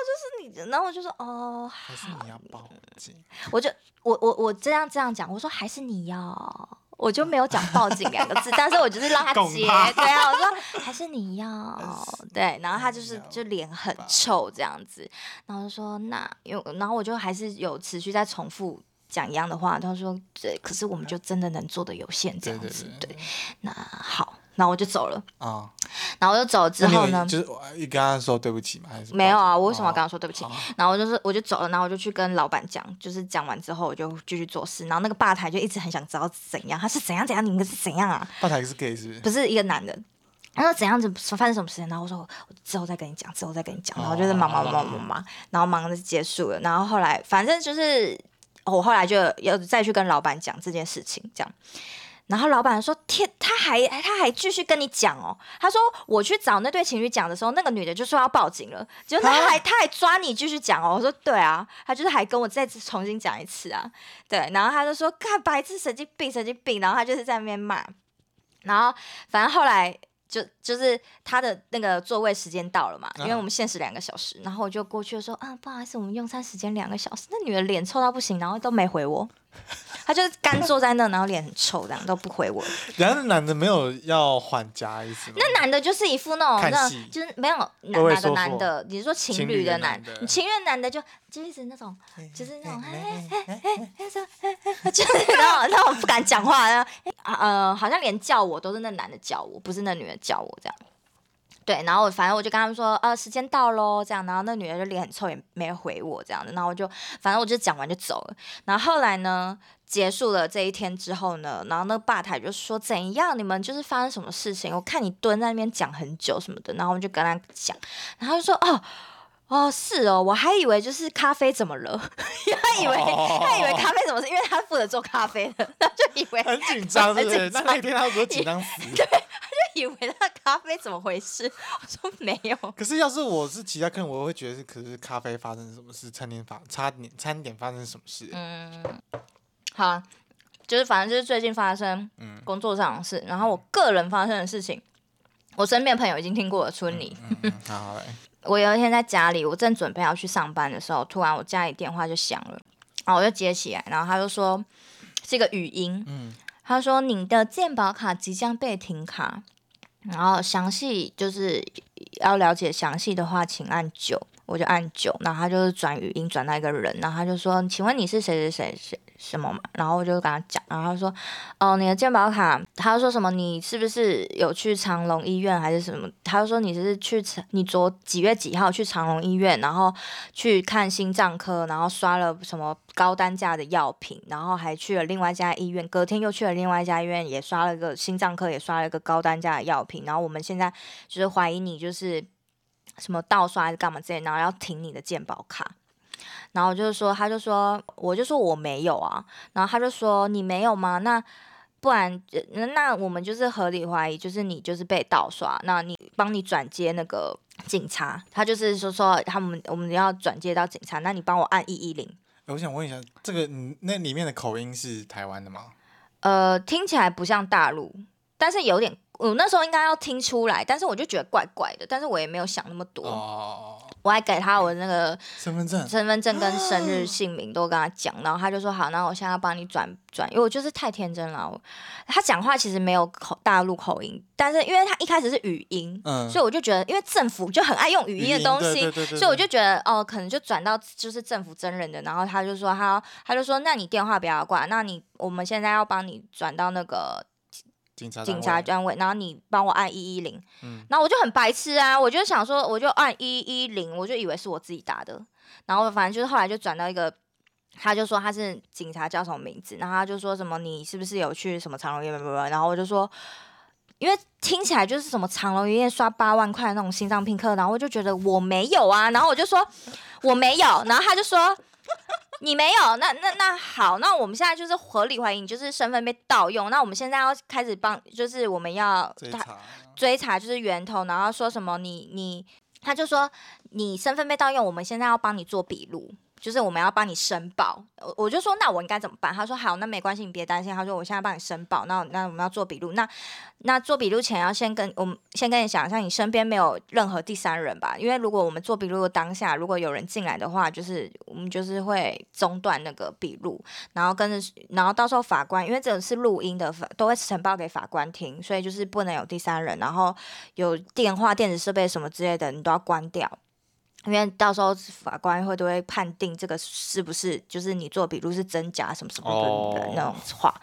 然后我就说，哦，还是你要报警？我就我我我这样这样讲，我说还是你要，我就没有讲报警两个字，但是我就是让他 接，他对啊，我说还是你要，对，然后他就是就脸很臭这样子，然后就说那有，然后我就还是有持续在重复讲一样的话，他说对，可是我们就真的能做的有限这样子，对，那好。然后我就走了啊，然后我就走了之后呢，就是你跟他说对不起吗？还是没有啊？我为什么要跟他说对不起？哦、然后我就是我就走了，然后我就去跟老板讲，就是讲完之后我就继续做事。然后那个吧台就一直很想知道怎样，他是怎样怎样，你们是怎样啊？吧台是 gay 是不是？不是一个男的，他说怎样子发生什么事情？然后我说我之后再跟你讲，之后再跟你讲。然后就是忙忙忙忙忙忙，然后忙着结束了。然后后来反正就是我后来就要再去跟老板讲这件事情，这样。然后老板说：“天，他还他还继续跟你讲哦。他说我去找那对情侣讲的时候，那个女的就说要报警了。结果他还蛤他还抓你继续讲哦。我说对啊，他就是还跟我再次重新讲一次啊。对，然后他就说看白痴神经病神经病。然后他就是在那边骂。然后反正后来就就是他的那个座位时间到了嘛，因为我们限时两个小时。然后我就过去说啊，不好意思，我们用餐时间两个小时。那女的脸臭到不行，然后都没回我。” 他就干坐在那，然后脸很臭，这样都不回我。然后那男的没有要缓夹意思吗？那男的就是一副那种，那就是没有哪哪个男的，你说情侣的男，的你情侣男的就就是那种，就是那种，哎哎哎哎说，就是那种那种不敢讲话，然后呃，好像连叫我都是那男的叫我，不是那女的叫我这样。对，然后反正我就跟他们说，呃，时间到喽，这样，然后那女的就脸很臭，也没回我这样的，然后我就反正我就讲完就走了。然后后来呢，结束了这一天之后呢，然后那个吧台就说怎样，你们就是发生什么事情？我看你蹲在那边讲很久什么的，然后我就跟他讲，然后就说哦。哦，是哦，我还以为就是咖啡怎么了？他以为、哦、他以为咖啡怎么是因为他负责做咖啡的，他就以为很紧张，对不对？那那天他不是紧张死？以为那咖啡怎么回事？我说没有。可是要是我是其他客人，我会觉得是，可是咖啡发生什么事？餐点发差点餐点发生什么事？嗯，好，就是反正就是最近发生嗯工作上的事，嗯、然后我个人发生的事情，我身边朋友已经听过了，村里。嗯嗯、好，好嘞。我有一天在家里，我正准备要去上班的时候，突然我家里电话就响了，然后我就接起来，然后他就说是一个语音，嗯，他说你的健保卡即将被停卡，然后详细就是要了解详细的话，请按九，我就按九，然后他就是转语音转到一个人，然后他就说，请问你是谁谁谁谁？什么嘛？然后我就跟他讲，然后他说：“哦，你的健保卡。”他就说什么？你是不是有去长隆医院还是什么？他就说你是去长你昨几月几号去长隆医院，然后去看心脏科，然后刷了什么高单价的药品，然后还去了另外一家医院，隔天又去了另外一家医院，也刷了个心脏科，也刷了一个高单价的药品。然后我们现在就是怀疑你就是什么盗刷还是干嘛之类，然后要停你的健保卡。然后就是说，他就说，我就说我没有啊，然后他就说你没有吗？那不然那我们就是合理怀疑，就是你就是被盗刷，那你帮你转接那个警察，他就是说说他们我们要转接到警察，那你帮我按一一零。我想问一下，这个那里面的口音是台湾的吗？呃，听起来不像大陆，但是有点。我那时候应该要听出来，但是我就觉得怪怪的，但是我也没有想那么多。哦。我还给他我的那个身份证、身份证跟生日、姓名都跟他讲，然后他就说好，那我现在要帮你转转，因为我就是太天真了。他讲话其实没有口大陆口音，但是因为他一开始是语音，嗯，所以我就觉得，因为政府就很爱用语音的东西，所以我就觉得哦，可能就转到就是政府真人的，然后他就说他他就说，那你电话不要挂，那你我们现在要帮你转到那个。警察警察单位，然后你帮我按一一零，然后我就很白痴啊，我就想说，我就按一一零，我就以为是我自己打的，然后反正就是后来就转到一个，他就说他是警察叫什么名字，然后他就说什么你是不是有去什么长荣医院，然后我就说，因为听起来就是什么长荣医院刷八万块那种心脏病科，然后我就觉得我没有啊，然后我就说我没有，然后他就说。你没有，那那那好，那我们现在就是合理怀疑你就是身份被盗用，那我们现在要开始帮，就是我们要追查，追查就是源头，然后说什么你你，他就说你身份被盗用，我们现在要帮你做笔录。就是我们要帮你申报，我我就说那我应该怎么办？他说好，那没关系，你别担心。他说我现在帮你申报，那那我们要做笔录，那那做笔录前要先跟我们先跟你讲一下，你身边没有任何第三人吧？因为如果我们做笔录的当下，如果有人进来的话，就是我们就是会中断那个笔录，然后跟着，然后到时候法官因为这个是录音的，都会呈报给法官听，所以就是不能有第三人，然后有电话、电子设备什么之类的，你都要关掉。因为到时候法官会都会判定这个是不是就是你做笔录是真假什么什么的那种话，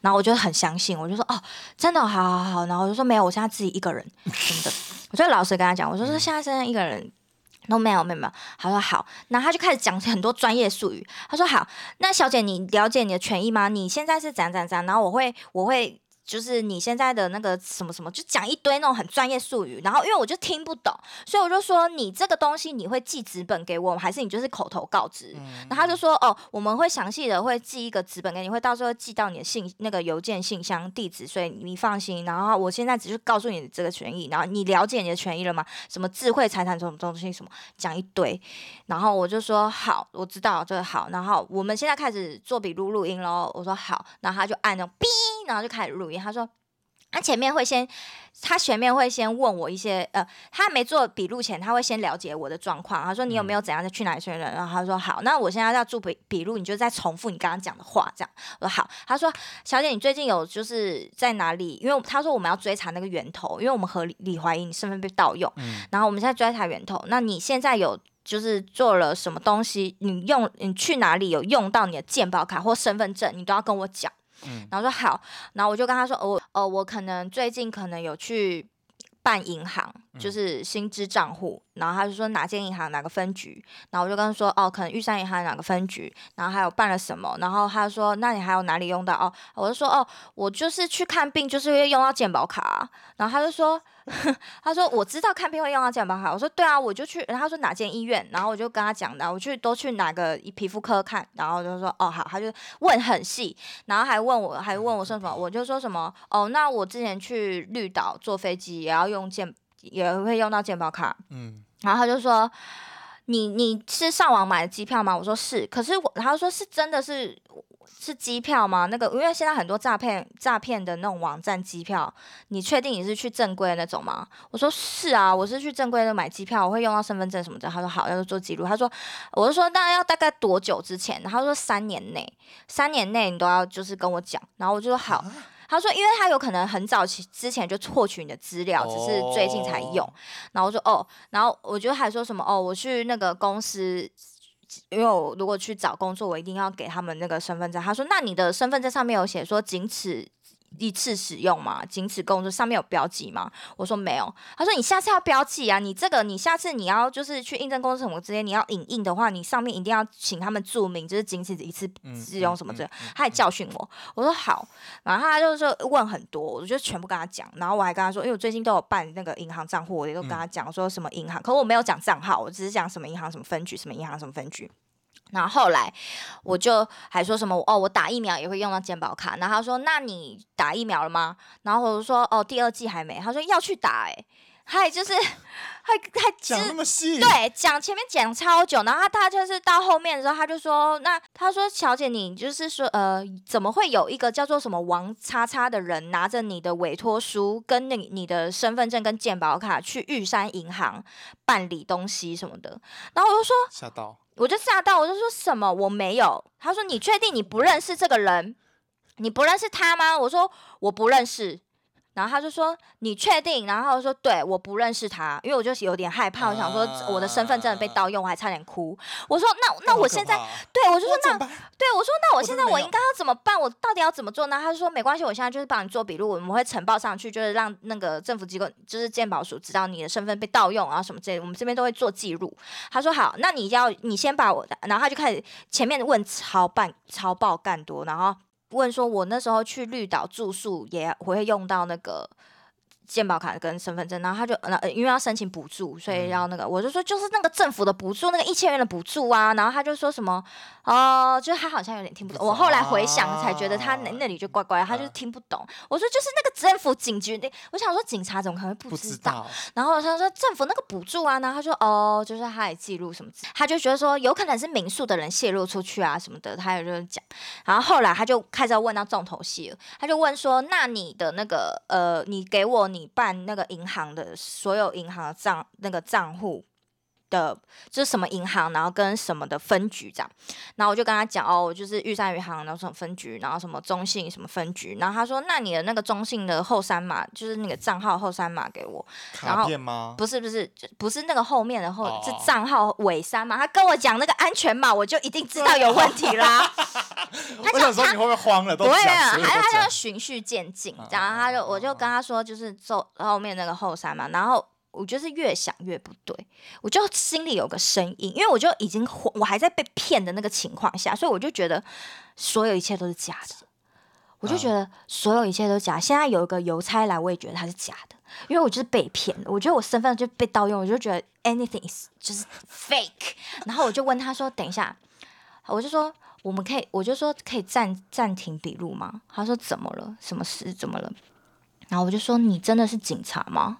然后我就很相信，我就说哦，真的好好好，然后我就说没有，我现在自己一个人 什么的，我就老实跟他讲，我说说现在现在一个人。都没有没有没有，他说好，然后他就开始讲很多专业术语，他说好，那小姐你了解你的权益吗？你现在是怎样怎样怎样，然后我会我会。就是你现在的那个什么什么，就讲一堆那种很专业术语，然后因为我就听不懂，所以我就说你这个东西你会寄纸本给我，还是你就是口头告知？嗯、然后他就说哦，我们会详细的会寄一个纸本给你，会到时候寄到你的信那个邮件信箱地址，所以你放心。然后我现在只是告诉你这个权益，然后你了解你的权益了吗？什么智慧财产这种东西什么讲一堆，然后我就说好，我知道这个好，然后我们现在开始做笔录录音喽。我说好，然后他就按那种哔，然后就开始录音。他说，他前面会先，他前面会先问我一些，呃，他没做笔录前，他会先了解我的状况。他说你有没有怎样的去哪里去哪里？然后他说好，那我现在要做笔笔录，你就再重复你刚刚讲的话，这样。我说好。他说小姐，你最近有就是在哪里？因为他说我们要追查那个源头，因为我们合理怀疑你身份被盗用。嗯。然后我们现在追查源头，那你现在有就是做了什么东西？你用你去哪里有用到你的健保卡或身份证？你都要跟我讲。嗯，然后说好，然后我就跟他说，我哦，我可能最近可能有去办银行，就是薪资账户，然后他就说哪间银行哪个分局，然后我就跟他说哦，可能玉山银行哪个分局，然后还有办了什么，然后他说那你还有哪里用到哦？我就说哦，我就是去看病，就是会用到健保卡啊，然后他就说。他说：“我知道看病会用到健保卡。”我说：“对啊，我就去。”然后他说：“哪间医院？”然后我就跟他讲的，我去都去哪个皮肤科看。然后就说：“哦，好。”他就问很细，然后还问我，还问我说什么？我就说什么：“哦，那我之前去绿岛坐飞机也要用健，也会用到健保卡。”嗯，然后他就说：“你你是上网买的机票吗？”我说：“是。”可是我，然后说是真的是。是机票吗？那个，因为现在很多诈骗诈骗的那种网站机票，你确定你是去正规的那种吗？我说是啊，我是去正规的买机票，我会用到身份证什么的。他说好，要做记录。他说，我就说那要大概多久之前？他说三年内，三年内你都要就是跟我讲。然后我就说好。他说，因为他有可能很早期之前就获取你的资料，只是最近才用。然后我说哦，然后我就还说什么哦，我去那个公司。因为我如果去找工作，我一定要给他们那个身份证。他说：“那你的身份证上面有写说仅此一次使用吗？仅此工作上面有标记吗？”我说：“没有。”他说：“你下次要标记啊！你这个你下次你要就是去印证公司什么之类，你要影印的话，你上面一定要请他们注明，就是仅此一次使用什么之类。”他还教训我。我说：“好。”然后他就是说问很多，我就全部跟他讲。然后我还跟他说：“因为我最近都有办那个银行账户，我也都跟他讲说什么银行，可我没有讲账号，我只是讲什么银行什么分局，什么银行什么分局。”然后后来我就还说什么哦，我打疫苗也会用到健保卡。然后他说，那你打疫苗了吗？然后我就说哦，第二季还没。他说要去打哎。还就是，还还讲那么细，对，讲前面讲超久，然后他他就是到后面的时候，他就说，那他说小姐，你就是说，呃，怎么会有一个叫做什么王叉叉的人拿着你的委托书跟那你的身份证跟健保卡去玉山银行办理东西什么的？然后我就说吓到，我就吓到，我就说什么我没有？他说你确定你不认识这个人？你不认识他吗？我说我不认识。然后他就说：“你确定？”然后说：“对，我不认识他，因为我就有点害怕，我想说我的身份真的被盗用，我还差点哭。”我说：“那那我现在，对我就说那对我说那我现在我应该要怎么办？我到底要怎么做呢？”他就说：“没关系，我现在就是帮你做笔录，我们会呈报上去，就是让那个政府机构，就是鉴宝署知道你的身份被盗用啊什么之类的，我们这边都会做记录。”他说：“好，那你要你先把我的。”然后他就开始前面问超半超爆干多，然后。问说，我那时候去绿岛住宿也会用到那个健保卡跟身份证，然后他就呃，因为要申请补助，所以要那个，我就说就是那个政府的补助，那个一千元的补助啊，然后他就说什么哦，就是他好像有点听不懂。我后来回想才觉得他那那里就怪怪，他就是听不懂。我说就是那个政府警局的，我想说警察怎么可能会不知道？然后他说政府那个补助啊，然后他说哦，就是他也记录什么，他就觉得说有可能是民宿的人泄露出去啊什么的，他也就是讲。然后后来他就开始要问到重头戏了，他就问说，那你的那个呃，你给我。你办那个银行的所有银行账那个账户的，就是什么银行，然后跟什么的分局这样，然后我就跟他讲哦，我就是玉山银行，然后什么分局，然后什么中信什么分局，然后他说，那你的那个中信的后三码，就是那个账号后三码给我，卡片吗？不是不是，不是那个后面的后，oh. 是账号尾三码，他跟我讲那个安全码，我就一定知道有问题啦。他我想说你会不会慌了？不会啊，还是他就循序渐进，然后他就我就跟他说，就是走后面那个后三嘛，然后我就是越想越不对，我就心里有个声音，因为我就已经我还在被骗的那个情况下，所以我就觉得所有一切都是假的，我就觉得所有一切都假。现在有一个邮差来，我也觉得他是假的，因为我就是被骗了，我觉得我身份就被盗用，我就觉得 anything is 就是 fake，然后我就问他说，等一下，我就说。我们可以，我就说可以暂暂停笔录吗？他说怎么了？什么事？怎么了？然后我就说你真的是警察吗？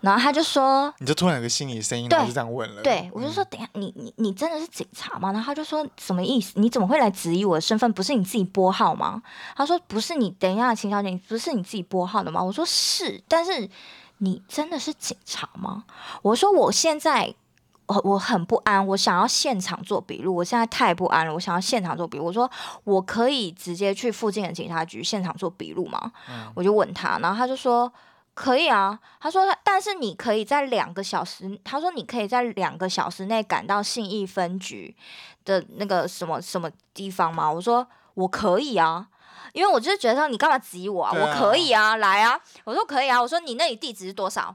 然后他就说，你就突然有个心理声音，然后就这样问了。对，我就说等下，你你你真的是警察吗？然后他就说什么意思？你怎么会来质疑我的身份？不是你自己拨号吗？他说不是你，等一下，秦小姐，你不是你自己拨号的吗？我说是，但是你真的是警察吗？我说我现在。我我很不安，我想要现场做笔录，我现在太不安了，我想要现场做笔录。我说我可以直接去附近的警察局现场做笔录吗？嗯，我就问他，然后他就说可以啊。他说但是你可以在两个小时，他说你可以在两个小时内赶到信义分局的那个什么什么地方吗？我说我可以啊，因为我就是觉得说你干嘛挤我啊？啊我可以啊，来啊。我说可以啊。我说你那里地址是多少？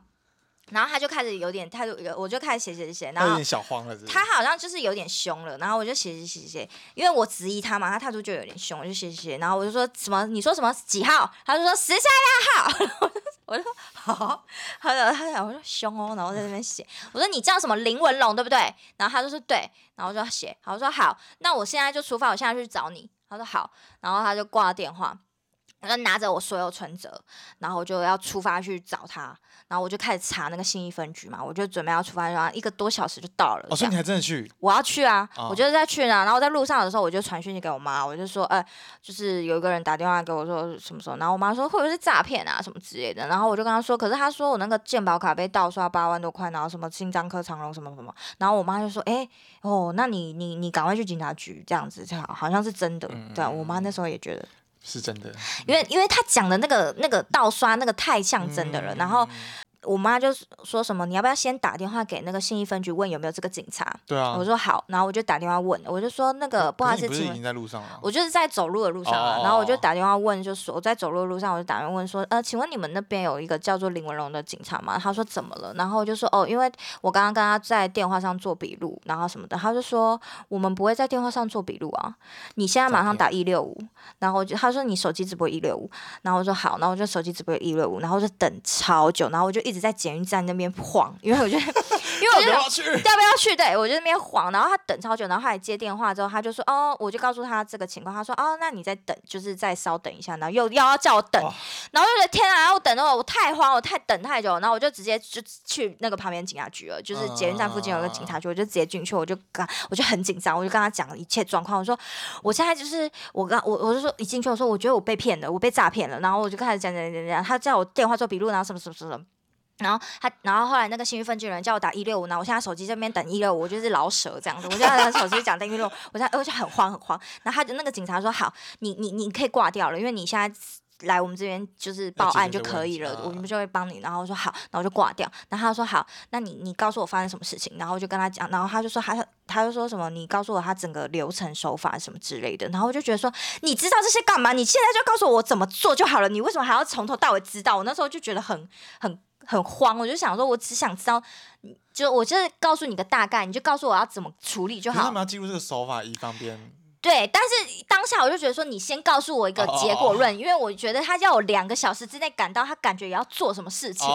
然后他就开始有点态度，我就开始写写写，然后有点小慌了。他好像就是有点凶了，然后我就写写写写，因为我质疑他嘛，他态度就有点凶，我就写写写，然后我就说什么？你说什么几号？他就说十三号。然后我就说好，他说他讲我说凶哦，然后在那边写，我说你叫什么林文龙对不对？然后他就说对，然后我就写，好，我说好，那我现在就出发，我现在去找你。他说好，然后他就挂了电话。我就拿着我所有存折，然后我就要出发去找他，然后我就开始查那个信义分局嘛，我就准备要出发，然后一个多小时就到了。哦，所以你还真的去？我要去啊，哦、我就是在去呢。然后在路上的时候，我就传讯息给我妈，我就说，呃，就是有一个人打电话给我说什么时候，然后我妈说会不会是诈骗啊什么之类的，然后我就跟她说，可是她说我那个健保卡被盗刷八万多块，然后什么心脏科长隆什么什么，然后我妈就说，哎，哦，那你你你赶快去警察局这样子，就好，好像是真的。嗯、对，我妈那时候也觉得。是真的，因为因为他讲的那个那个盗刷那个太像真的了，然后。我妈就说什么，你要不要先打电话给那个信义分局问有没有这个警察？对啊，我说好，然后我就打电话问，我就说那个不好意思，你不是已经在路上了？我就是在走路的路上了，哦、然后我就打电话问，就说我在走路的路上，我就打电话问说，呃，请问你们那边有一个叫做林文龙的警察吗？他说怎么了？然后我就说哦，因为我刚刚跟他在电话上做笔录，然后什么的，他就说我们不会在电话上做笔录啊，你现在马上打一六五，然后就他说你手机直播一六五，然后我说好，然后我就手机直播一六五，然后就等超久，然后我就一一直在捷运站那边晃，因为我觉得，因为我觉得 要不要去？对我就那边晃，然后他等超久，然后他来接电话之后，他就说哦，我就告诉他这个情况，他说哦，那你再等，就是再稍等一下，然后又要叫我等，然后我就觉得天啊，我等的我太慌，我太等太久，然后我就直接就去那个旁边警察局了，就是捷运站附近有个警察局，我就直接进去，我就跟我就很紧张，我就跟他讲一切状况，我说我现在就是我刚我我就说一进去我说我觉得我被骗了，我被诈骗了，然后我就开始讲讲讲讲，他叫我电话做笔录，然后什么什么什么。然后他，然后后来那个幸运分局人叫我打一六五，然后我现在手机这边等一六五，我就是老舍这样子，我现在手机讲等一六五，我现在我就很慌很慌。然后他就那个警察说好，你你你可以挂掉了，因为你现在来我们这边就是报案就可以了，我们就会帮你。然后我说好，然后就挂掉。然后他说好，那你你告诉我发生什么事情，然后我就跟他讲，然后他就说他他就说什么，你告诉我他整个流程手法什么之类的。然后我就觉得说，你知道这些干嘛？你现在就告诉我我怎么做就好了，你为什么还要从头到尾知道？我那时候就觉得很很。很慌，我就想说，我只想知道，就我就是告诉你个大概，你就告诉我要怎么处理就好。他们要记录这个手法，以方便。对，但是当下我就觉得说，你先告诉我一个结果论，因为我觉得他要我两个小时之内赶到，他感觉也要做什么事情，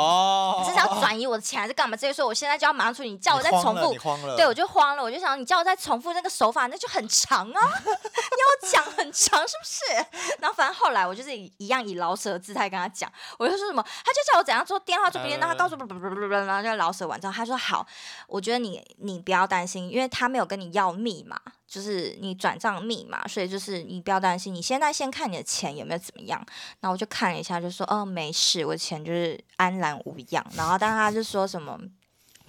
你是要转移我的钱还是干嘛？这些说我现在就要马上出去，你叫我再重复，对，我就慌了，我就想你叫我再重复那个手法，那就很长啊，你要讲很长是不是？然后反正后来我就是一样以老舍的姿态跟他讲，我就说什么，他就叫我怎样做电话做别人，让他告诉我，然后就老舍完之后，他说好，我觉得你你不要担心，因为他没有跟你要密码。就是你转账密码，所以就是你不要担心。你现在先看你的钱有没有怎么样。然后我就看了一下，就说哦没事，我的钱就是安然无恙。然后但他就说什么，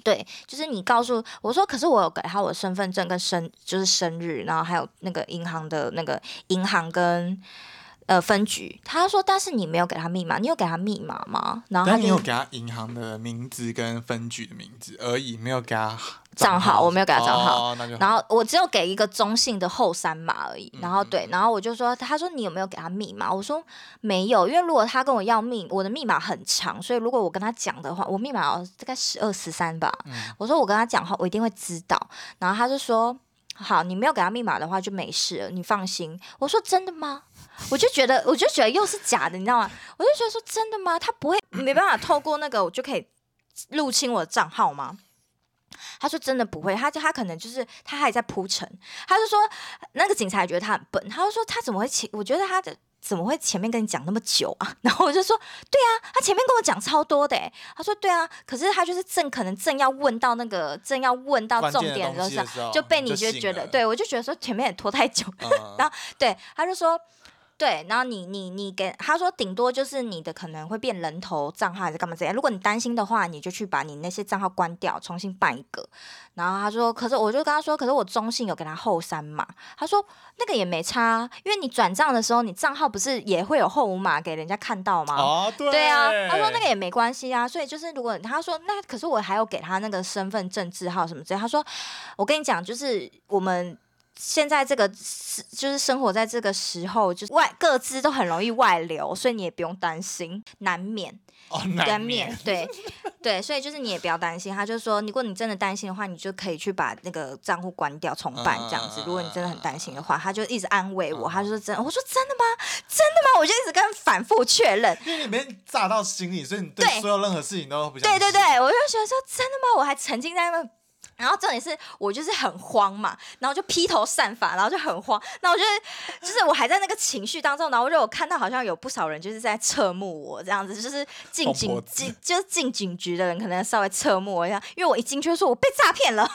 对，就是你告诉我说，可是我有给他我身份证跟生就是生日，然后还有那个银行的那个银行跟。呃，分局，他说，但是你没有给他密码，你有给他密码吗？然后他你有给他银行的名字跟分局的名字而已，没有给他账号，我没有给他账号。哦、然后我只有给一个中性的后三码而已。然后对，然后我就说，他说你有没有给他密码？我说没有，因为如果他跟我要密，我的密码很长，所以如果我跟他讲的话，我密码大概十二十三吧。嗯、我说我跟他讲话，我一定会知道。然后他就说，好，你没有给他密码的话就没事了，你放心。我说真的吗？我就觉得，我就觉得又是假的，你知道吗？我就觉得说，真的吗？他不会没办法透过那个，我就可以入侵我的账号吗？他说真的不会，他就他可能就是他还在铺陈。他就说那个警察也觉得他很笨，他就说他怎么会前？我觉得他的怎么会前面跟你讲那么久啊？然后我就说对啊，他前面跟我讲超多的。他说对啊，可是他就是正可能正要问到那个正要问到重点的时候，就被你就觉得，对我就觉得说前面也拖太久，嗯、然后对他就说。对，然后你你你给他说，顶多就是你的可能会变人头账号还是干嘛这样。如果你担心的话，你就去把你那些账号关掉，重新办一个。然后他说，可是我就跟他说，可是我中信有给他后三码。他说那个也没差，因为你转账的时候，你账号不是也会有后五码给人家看到吗？哦，对。对啊，他说那个也没关系啊。所以就是如果他说那可是我还有给他那个身份证字号什么之类。他说我跟你讲，就是我们。现在这个是就是生活在这个时候，就是外各自都很容易外流，所以你也不用担心，难免，哦、难免，对对，所以就是你也不要担心。他就说，如果你真的担心的话，你就可以去把那个账户关掉重办这样子。如果你真的很担心的话，他就一直安慰我，他就说真，我说真的吗？真的吗？我就一直跟反复确认，因为你没炸到心里，所以你对所有任何事情都不想。对对对，我就觉得说真的吗？我还沉浸在那。然后重点是我就是很慌嘛，然后就披头散发，然后就很慌。那我就是就是我还在那个情绪当中，然后就我看到好像有不少人就是在侧目我这样子，就是进警进就是进警局的人可能稍微侧目我一下，因为我一进去就说我被诈骗了。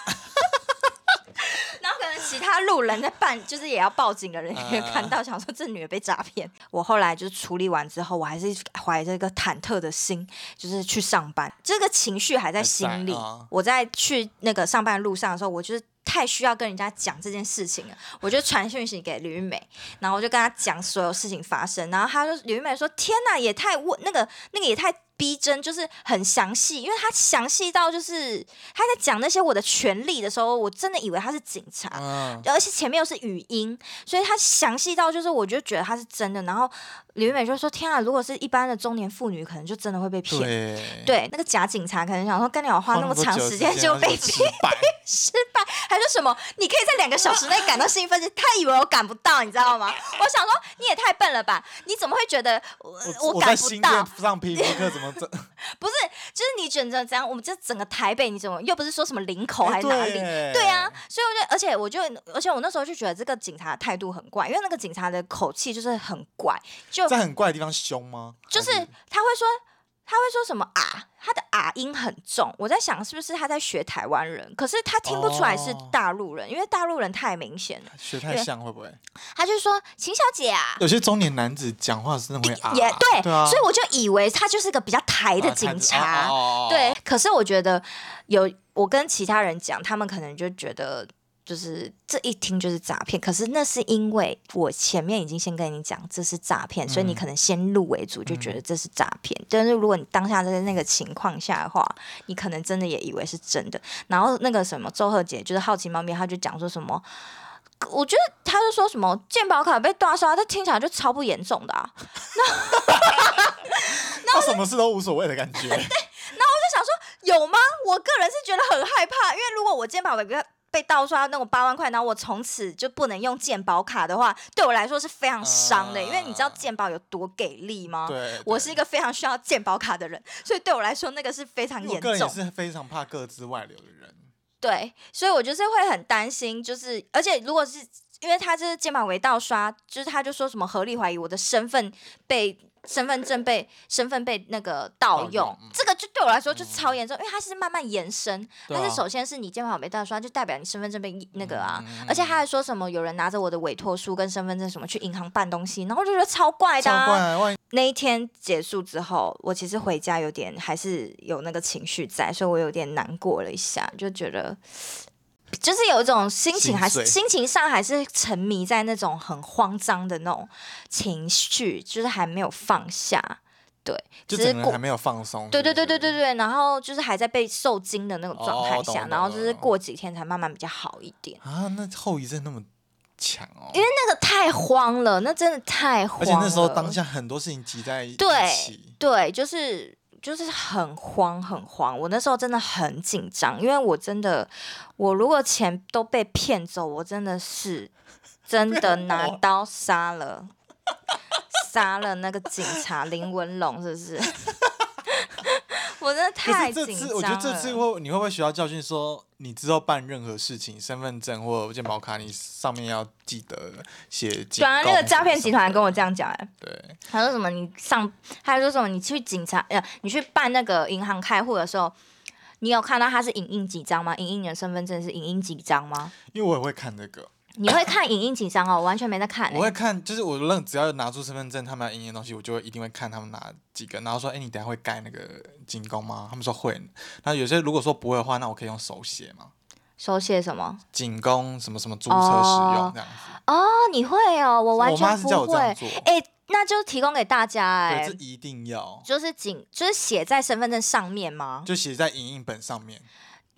然后可能其他路人在办，就是也要报警的人也看到，想说这女的被诈骗。我后来就是处理完之后，我还是怀着一个忐忑的心，就是去上班。这个情绪还在心里。我在去那个上班的路上的时候，我就是太需要跟人家讲这件事情了。我就传讯息给吕玉美，然后我就跟她讲所有事情发生。然后她就吕玉美说：“天哪，也太问那个那个也太。”逼真就是很详细，因为他详细到就是他在讲那些我的权利的时候，我真的以为他是警察，嗯、而且前面又是语音，所以他详细到就是我就觉得他是真的。然后李美就说：“天啊，如果是一般的中年妇女，可能就真的会被骗。对”对，那个假警察可能想说，跟你要花那么长时间就被骗，失败，还说什么？你可以在两个小时内赶到幸运分局，他以为我赶不到，你知道吗？我想说你也太笨了吧？你怎么会觉得我我赶不到？上皮肤课怎么？么这？不是，就是你选择怎样？我们这整个台北，你怎么又不是说什么林口还是哪里？欸、对，对啊，所以我就，而且我就，而且我那时候就觉得这个警察态度很怪，因为那个警察的口气就是很怪，就在很怪的地方凶吗？就是他会说。他会说什么啊？他的啊音很重，我在想是不是他在学台湾人？可是他听不出来是大陆人，哦、因为大陆人太明显了，学太像会不会？他就说秦小姐啊，有些中年男子讲话是那么啊，也对，所以我就以为他就是个比较台的警察，啊哦、对。可是我觉得有我跟其他人讲，他们可能就觉得。就是这一听就是诈骗，可是那是因为我前面已经先跟你讲这是诈骗，嗯、所以你可能先入为主就觉得这是诈骗。嗯、但是如果你当下在那个情况下的话，你可能真的也以为是真的。然后那个什么周贺姐就是好奇猫咪，她就讲说什么，我觉得他就说什么健保卡被盗刷，他听起来就超不严重的啊。那 什么事都无所谓的感觉。对，那我就想说有吗？我个人是觉得很害怕，因为如果我健保卡被被盗刷那种八万块，然后我从此就不能用鉴宝卡的话，对我来说是非常伤的。呃、因为你知道鉴宝有多给力吗？对，对，我是一个非常需要鉴宝卡的人，所以对我来说那个是非常严重。我个人也是非常怕各自外流的人。对，所以我就是会很担心，就是而且如果是因为他这是健保为盗刷，就是他就说什么合理怀疑我的身份被。身份证被身份被那个盗用，这个就对我来说就超严重，嗯、因为它是慢慢延伸。但是首先是你健保卡被盗刷，就代表你身份证被那个啊，嗯、而且他还说什么有人拿着我的委托书跟身份证什么去银行办东西，然后我就觉得超怪的、啊。超怪！那一天结束之后，我其实回家有点还是有那个情绪在，所以我有点难过了一下，就觉得。就是有一种心情，还是心情上还是沉迷在那种很慌张的那种情绪，就是还没有放下，对，就整个还没有放松，对对对对对对，然后就是还在被受惊的那种状态下，然后就是过几天才慢慢比较好一点。啊。那后遗症那么强哦，因为那个太慌了，那真的太慌了，而且那时候当下很多事情挤在一起，对对，就是。就是很慌很慌，我那时候真的很紧张，因为我真的，我如果钱都被骗走，我真的是 真的拿刀杀了杀了那个警察林文龙，是不是？我真的太紧张我觉得这次会你会不会学到教训，说你之后办任何事情，身份证或健保卡，你上面要记得写。对啊，那个诈骗集团跟我这样讲哎。对。他说什么？你上，他说什么？你去警察呃，你去办那个银行开户的时候，你有看到他是影印几张吗？影印你的身份证是影印几张吗？因为我也会看那个。你会看影印几张哦？我完全没在看、欸。我会看，就是我认只要拿出身份证，他们要影印的东西，我就会一定会看他们拿几个，然后说，哎、欸，你等下会盖那个警公吗？他们说会。那有些如果说不会的话，那我可以用手写吗？手写什么？仅供什么什么租车使用这样子。哦，你会哦，我完全不会。哎、欸，那就提供给大家哎、欸。这一定要。就是仅，就是写在身份证上面吗？就写在影印本上面。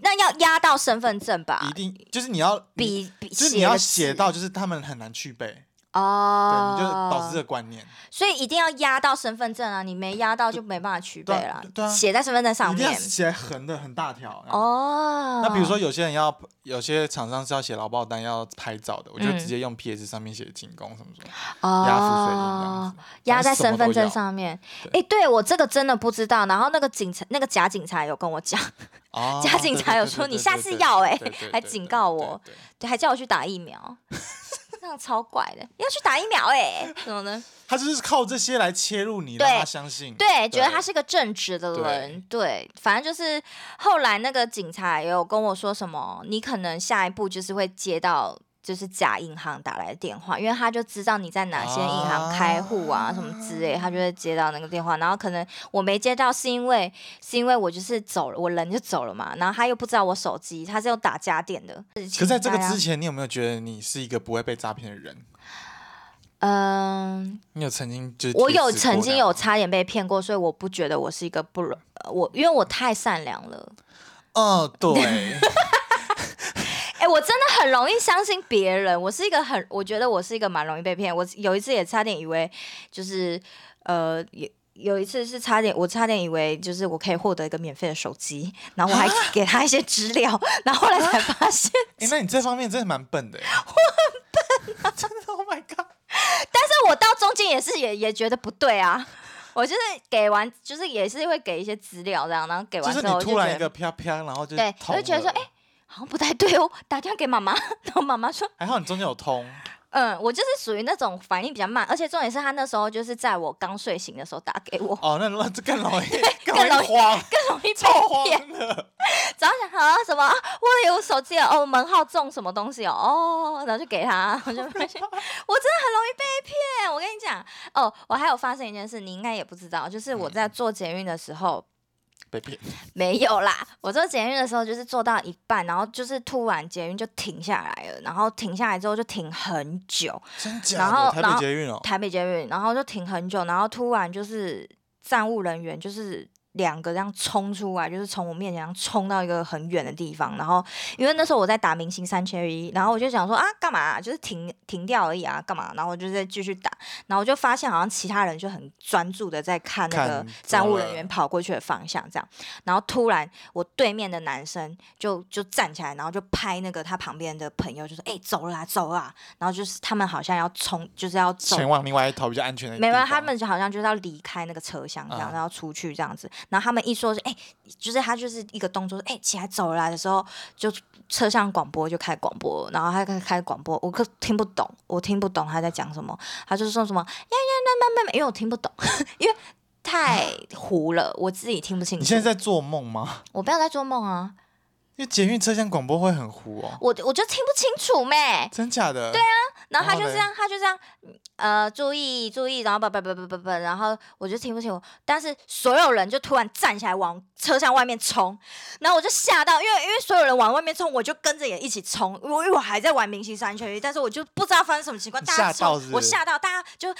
那要压到身份证吧？一定就是你要比，比就是你要写到，就是他们很难去背。哦，对，你就导致这个观念，所以一定要压到身份证啊！你没压到就没办法取背了。对啊，写在身份证上面，写横的很大条。哦，那比如说有些人要，有些厂商是要写劳保单要拍照的，我就直接用 PS 上面写警公什么什么，压附水印这样子，压在身份证上面。哎，对我这个真的不知道。然后那个警察，那个假警察有跟我讲，假警察有说你下次要哎，还警告我，对，还叫我去打疫苗。这样超怪的，要去打疫苗哎、欸，怎么呢？他就是靠这些来切入你，让他相信，对，对，觉得他是个正直的人，对，对，反正就是后来那个警察也有跟我说什么，你可能下一步就是会接到。就是假银行打来的电话，因为他就知道你在哪些银行开户啊，啊什么之类，他就会接到那个电话。然后可能我没接到，是因为是因为我就是走了，我人就走了嘛。然后他又不知道我手机，他是用打家电的。可在这个之前，你有没有觉得你是一个不会被诈骗的人？嗯，你有曾经就我有曾经有差点被骗过，所以我不觉得我是一个不我，因为我太善良了。哦，对。哎、欸，我真的很容易相信别人。我是一个很，我觉得我是一个蛮容易被骗。我有一次也差点以为，就是呃，有有一次是差点，我差点以为就是我可以获得一个免费的手机，然后我还给他一些资料，然后后来才发现。哎、欸，那你这方面真的蛮笨的。我很笨啊，真的，Oh my God！但是我到中间也是也也觉得不对啊。我就是给完，就是也是会给一些资料这样，然后给完之后就，就是你突然一个啪啪，然后就对，我就觉得说，哎、欸，好像不太对哦，打电话给妈妈，然后妈妈说，还好你中间有通。嗯，我就是属于那种反应比较慢，而且重点是他那时候就是在我刚睡醒的时候打给我。哦，那那这更容易，更容易慌，更容易 被骗。早上想啊什么？我有手机哦，门号中什么东西哦？哦，然后就给他，我就发现我真的很容易被骗。我跟你讲，哦，我还有发生一件事，你应该也不知道，就是我在做捷运的时候。被骗？没有啦，我坐捷运的时候就是坐到一半，然后就是突然捷运就停下来了，然后停下来之后就停很久，真假的？然后台北捷运哦，台北捷运，然后就停很久，然后突然就是站务人员就是。两个这样冲出来，就是从我面前冲到一个很远的地方，然后因为那时候我在打明星三缺一，然后我就想说啊，干嘛啊？就是停停掉而已啊，干嘛？然后我就在继续打，然后我就发现好像其他人就很专注的在看那个站务人员跑过去的方向，这样，然后突然我对面的男生就就站起来，然后就拍那个他旁边的朋友，就说：“哎，走了啦，走了啦。”然后就是他们好像要冲，就是要走前往另外一头比较安全的。没有，他们就好像就是要离开那个车厢这样，然后出去这样子。然后他们一说是哎、欸，就是他就是一个动作，哎、欸，起来走来的时候，就车厢广播就开广播，然后他开开广播，我可听不懂，我听不懂他在讲什么，他就是说什么呀呀那那那，因为我听不懂，因为太糊了，我自己听不清楚。你现在在做梦吗？我不要在做梦啊。因为捷运车厢广播会很糊哦，我我就听不清楚咩？真假的？对啊，然后他就这样，他就这样，呃，注意注意，然后不不不不不不，然后我就听不清楚，但是所有人就突然站起来往车厢外面冲，然后我就吓到，因为因为所有人往外面冲，我就跟着也一起冲，我因为我还在玩明星三缺一，但是我就不知道发生什么情况，大家冲，我吓到，大家就啊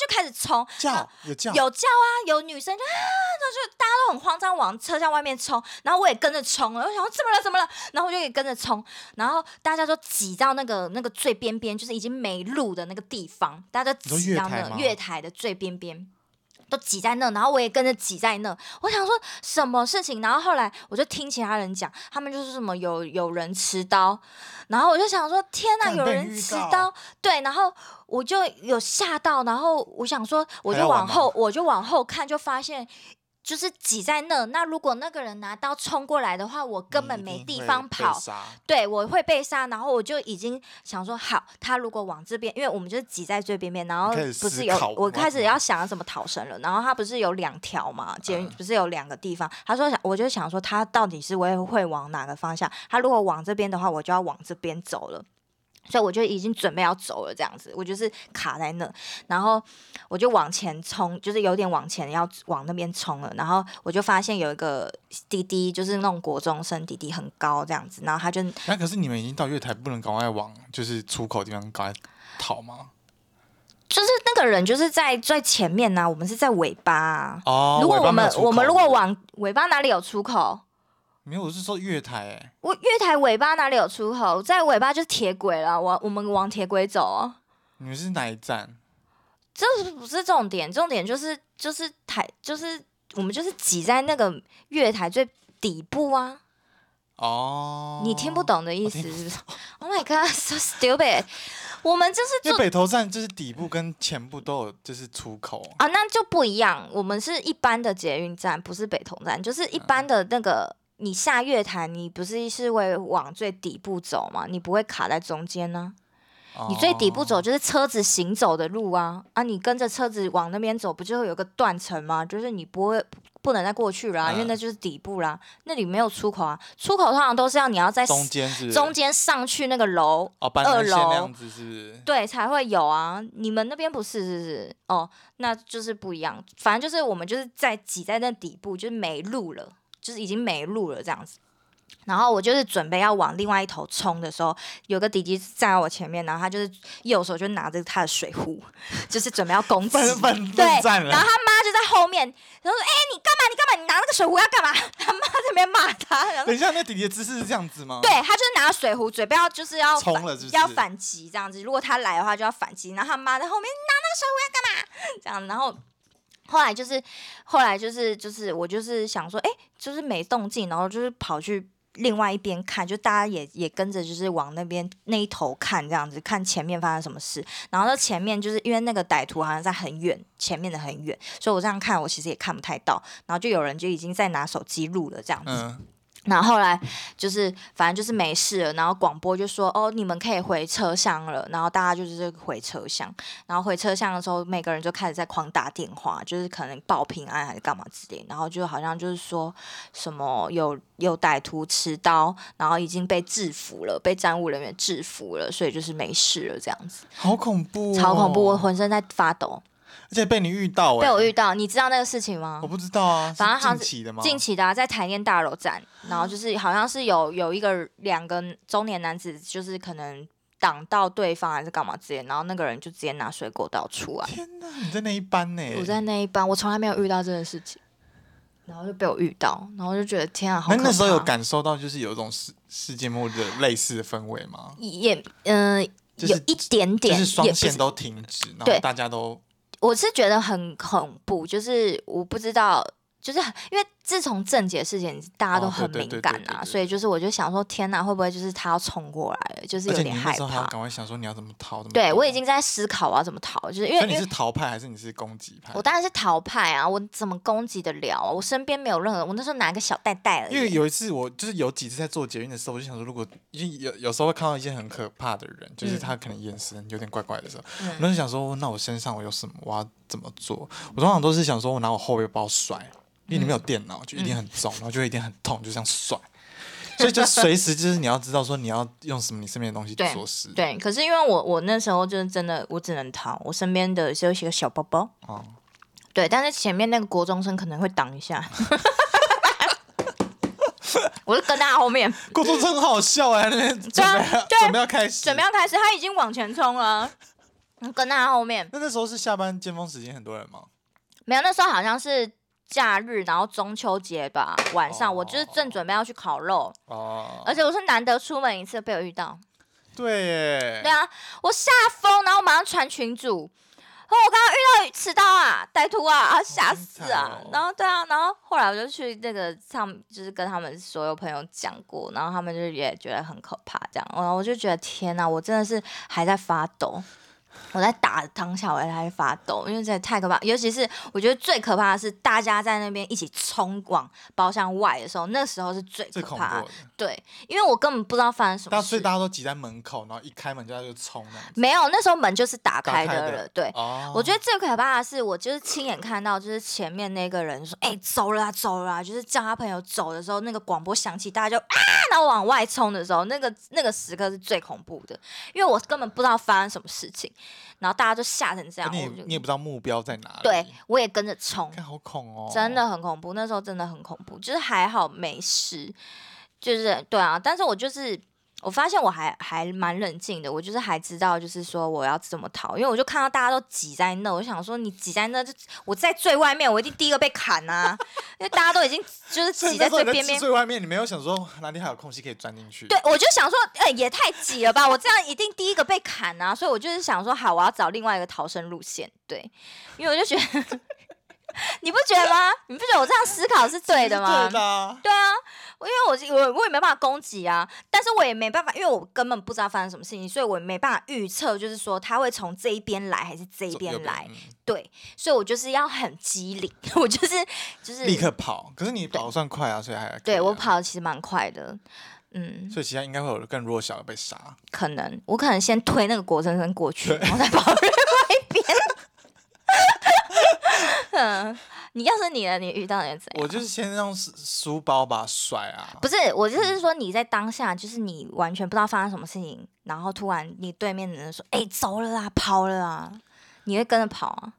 就开始冲，叫有叫有叫啊，有女生就啊，就大家都很慌张往车厢外面冲，然后我也跟着冲了，我想说这么。怎么了？然后我就也跟着冲，然后大家都挤到那个那个最边边，就是已经没路的那个地方，大家都挤到那个月台的最边边，都挤在那，然后我也跟着挤在那。我想说什么事情？然后后来我就听其他人讲，他们就是什么有有人持刀，然后我就想说天哪，有人持刀？对，然后我就有吓到，然后我想说我就往后，我就往后看，就发现。就是挤在那，那如果那个人拿刀冲过来的话，我根本没地方跑，对，我会被杀。然后我就已经想说，好，他如果往这边，因为我们就是挤在最边边，然后不是有我开始要想要怎么逃生了。然后他不是有两条嘛，捷运不是有两个地方。他说，我就想说，他到底是会会往哪个方向？他如果往这边的话，我就要往这边走了。所以我就已经准备要走了，这样子，我就是卡在那，然后我就往前冲，就是有点往前要往那边冲了，然后我就发现有一个滴滴，就是那种国中生滴滴，很高这样子，然后他就，那可是你们已经到月台，不能赶快往就是出口地方赶快逃吗？就是那个人就是在最前面呢、啊，我们是在尾巴啊。哦，如果我们我们如果往尾巴哪里有出口？没有，我是说月台哎、欸。我月台尾巴哪里有出口？在尾巴就是铁轨了，我我们往铁轨走哦。你们是哪一站？这不是重点，重点就是就是台就是我们就是挤在那个月台最底部啊。哦。你听不懂的意思是不是？Oh my god，so stupid！我们就是因为北投站就是底部跟前部都有就是出口啊，那就不一样。我们是一般的捷运站，不是北投站，就是一般的那个。嗯你下月台，你不是是会往最底部走吗？你不会卡在中间呢、啊？你最底部走就是车子行走的路啊！啊，你跟着车子往那边走，不就会有个断层吗？就是你不会不能再过去了、啊，因为那就是底部啦。那里没有出口啊，出口通常都是要你要在中间是中间上去那个楼哦，二楼那样子是是？对，才会有啊。你们那边不是是不是？哦，那就是不一样。反正就是我们就是在挤在那底部，就是没路了。就是已经没路了这样子，然后我就是准备要往另外一头冲的时候，有个弟弟站在我前面，然后他就是右手就拿着他的水壶，就是准备要攻击。对，然后他妈就在后面，然后说：“哎、欸，你干嘛？你干嘛？你拿那个水壶要干嘛？” 他妈在那边骂他。等一下，那弟弟的姿势是这样子吗？对，他就是拿水壶，准备要就是要冲了是是，要反击这样子。如果他来的话，就要反击。然后他妈在后面拿那个水壶要干嘛？这样，然后。后来就是，后来就是，就是我就是想说，哎、就是没动静，然后就是跑去另外一边看，就大家也也跟着就是往那边那一头看这样子，看前面发生什么事。然后到前面就是因为那个歹徒好像在很远，前面的很远，所以我这样看我其实也看不太到。然后就有人就已经在拿手机录了这样子。然后后来就是反正就是没事了，然后广播就说哦，你们可以回车厢了，然后大家就是回车厢，然后回车厢的时候，每个人就开始在狂打电话，就是可能报平安还是干嘛之类，然后就好像就是说什么有有歹徒持刀，然后已经被制服了，被站务人员制服了，所以就是没事了这样子。好恐怖哦，超恐怖，我浑身在发抖。而且被你遇到，被我遇到，你知道那个事情吗？我不知道啊，反正好像近期的吗？近期的啊，在台电大楼站，然后就是好像是有有一个两个中年男子，就是可能挡到对方还是干嘛之类，然后那个人就直接拿水果刀出来。天哪，你在那一班呢？我在那一班，我从来没有遇到这个事情，然后就被我遇到，然后就觉得天啊，好可怕。那那时候有感受到就是有一种世世界末日的类似的氛围吗？也嗯、呃就是，有一点点，就是双线都停止，然后大家都。我是觉得很恐怖，就是我不知道，就是因为。自从郑捷事件，大家都很敏感啊，所以就是我就想说，天哪，会不会就是他要冲过来了？就是有点害怕。赶快想说你要怎么逃？对，我已经在思考我要怎么逃，就是因为你是逃派还是你是攻击派？我当然是逃派啊！我怎么攻击得了啊？我身边没有任何，我那时候拿个小袋袋而已。因为有一次我就是有几次在做捷运的时候，我就想说，如果因为有有时候会看到一些很可怕的人，就是他可能眼神有点怪怪的时候，嗯、我就想说，那我身上我有什么？我要怎么做？我通常都是想说我拿我后背包甩。因为你没有电脑，就一定很重，嗯、然后就会一定很痛，就这样甩。所以就随时就是你要知道说你要用什么你身边的东西做事。对，可是因为我我那时候就是真的我只能逃，我身边的只有几个小包包。哦。对，但是前面那个国中生可能会挡一下。我就跟他后面。国中生很好笑哎，那边准备准备要开始，准备要开始，他已经往前冲了。跟他后面。那那时候是下班尖峰时间，很多人吗？没有，那时候好像是。假日，然后中秋节吧，晚上、oh. 我就是正准备要去烤肉，oh. 而且我是难得出门一次被我遇到，对耶，对啊，我吓疯，然后马上传群主，哦，我刚刚遇到持刀啊，歹徒啊，啊吓死啊，oh, 然后对啊，然后后来我就去那个上，就是跟他们所有朋友讲过，然后他们就也觉得很可怕，这样，然后我就觉得天哪，我真的是还在发抖。我在打当下，我还在发抖，因为真的太可怕。尤其是我觉得最可怕的是，大家在那边一起冲往包厢外的时候，那时候是最可怕的。对，因为我根本不知道发生什么事。所以大家都挤在门口，然后一开门就在就冲。没有，那时候门就是打开的了。对、哦，我觉得最可怕的是，我就是亲眼看到，就是前面那个人说：“哎、欸，走了啊，走了啊！”就是叫他朋友走的时候，那个广播响起，大家就啊，然后往外冲的时候，那个那个时刻是最恐怖的，因为我根本不知道发生什么事情。然后大家就吓成这样，你你也不知道目标在哪里。对，我也跟着冲，好恐哦，真的很恐怖。那时候真的很恐怖，就是还好没事，就是对啊，但是我就是。我发现我还还蛮冷静的，我就是还知道，就是说我要怎么逃，因为我就看到大家都挤在那，我就想说你挤在那，就我在最外面，我一定第一个被砍啊！因为大家都已经就是挤在最边边，最外面，你没有想说哪里还有空隙可以钻进去？对，我就想说，哎、欸，也太挤了吧，我这样一定第一个被砍啊！所以我就是想说，好，我要找另外一个逃生路线，对，因为我就觉得。你不觉得吗？你不觉得我这样思考是对的吗？对啊，对啊，因为我我我也没办法攻击啊，但是我也没办法，因为我根本不知道发生什么事情，所以我也没办法预测，就是说他会从这一边来还是这一边来，对，所以我就是要很机灵，我就是就是立刻跑。可是你跑算快啊，所以还、啊、对我跑的其实蛮快的，嗯，所以其他应该会有更弱小的被杀，可能我可能先推那个国生生过去，然后再跑。嗯，你要是你了，你遇到人怎样？我就是先用书包把它甩啊。不是，我就是说你在当下，就是你完全不知道发生什么事情，然后突然你对面的人说：“哎、欸，走了啦，跑了啊！”你会跟着跑啊？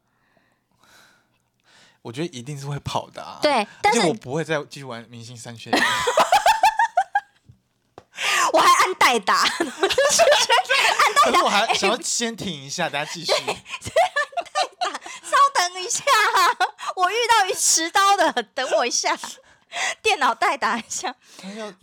我觉得一定是会跑的啊。对，但是我不会再继续玩明星三缺一。我还按代打，按代打。可是我还想要先停一下，大家继续。下，我遇到一持刀的，等我一下，电脑代打一下。要，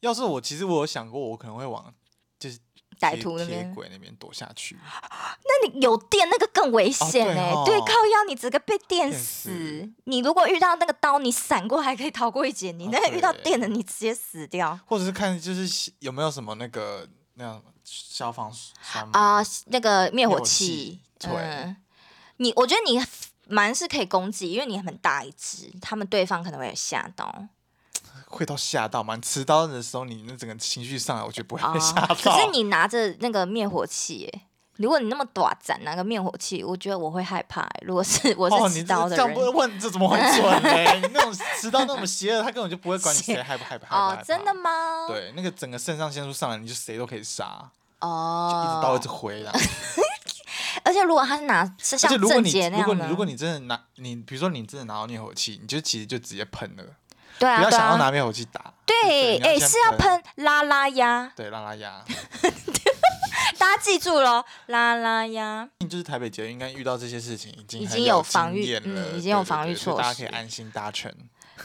要是我，其实我有想过，我可能会往就是歹徒那边，铁轨那边躲下去。那你有电那个更危险哎、欸哦，对，靠腰你直接被电死，死。你如果遇到那个刀，你闪过还可以逃过一劫，你那个遇到电的，你直接死掉。或者是看就是有没有什么那个那样消防栓啊、呃，那个灭火器。对，嗯、你我觉得你蛮是可以攻击，因为你很大一只，他们对方可能会有吓到。会到吓到吗？持刀的时候，你那整个情绪上来，我觉得不会 被吓到。可是你拿着那个灭火器，如果你那么短斩拿个灭火器，我觉得我会害怕。如果是我是持刀的人，哦、你这样不问这怎么会准呢？你那种持刀那么邪恶，他根本就不会管你谁害不害怕。哦，真的吗？对，那个整个肾上腺素上来，你就谁都可以杀。哦，就一直刀一直挥的。而且如果他是拿是像郑杰那样的，如果你如果你真的拿你，比如说你真的拿到灭火器，你就其实就直接喷了。对啊，不要想要拿灭火器打。对，哎、欸，是要喷拉拉鸭。对，拉拉鸭。大家记住喽，拉拉鸭。就是台北捷运应该遇到这些事情已经已经有防御，嗯，已经有防御措施，大家可以安心搭乘。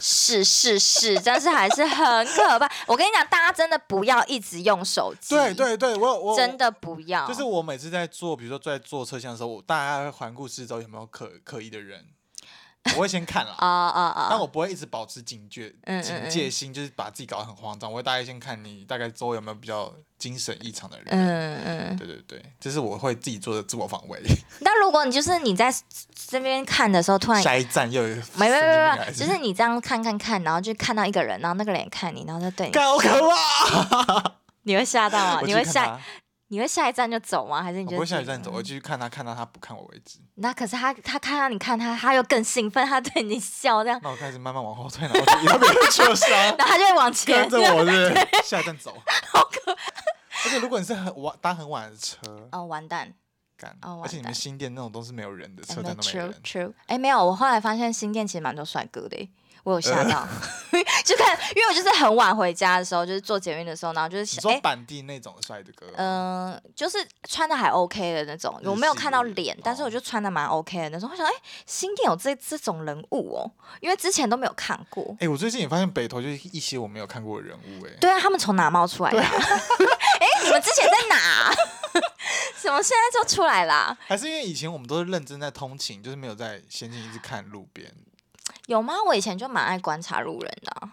是是是，但是还是很可怕。我跟你讲，大家真的不要一直用手机。对对对，我我真的不要。就是我每次在坐，比如说在坐车厢的时候，我大家会环顾四周有没有可可疑的人。我会先看了，啊啊啊！但我不会一直保持警觉、警戒心，就是把自己搞得很慌张。我会大概先看你大概周围有没有比较精神异常的人。嗯嗯，对对对，这是我会自己做的自我防卫。但如果你就是你在这边看的时候，突然下一站又有没没没没，就是你这样看看看，然后就看到一个人，然后那个人也看你，然后就对你，好可怕！你会吓到吗？你会吓？你会下一站就走吗？还是你就不会下一站走？我继续看他，看到他不看我为止。那可是他，他看到你看他，他又更兴奋，他对你笑这样。那我开始慢慢往后退，然后就以后没有受伤。然后他就会往前跟着我，是下一站走。好可怕！而且如果你是很晚搭很晚的车，哦，完蛋。干。哦，而且你们新店那种都是没有人的车站都没人。True，True。哎，没有，我后来发现新店其实蛮多帅哥的。我有吓到，就看，因为我就是很晚回家的时候，就是坐捷运的时候，然后就是想，你说板地那种帅的哥，嗯、呃，就是穿的还 OK 的那种，我没有看到脸，但是我就穿的蛮 OK 的那种。我想，哎、欸，新店有这这种人物哦，因为之前都没有看过。哎、欸，我最近也发现北投就是一些我没有看过的人物，哎，对啊，他们从哪冒出来的？哎、欸，你们之前在哪？怎么现在就出来啦？还是因为以前我们都是认真在通勤，就是没有在闲情逸致看路边。有吗？我以前就蛮爱观察路人的、啊，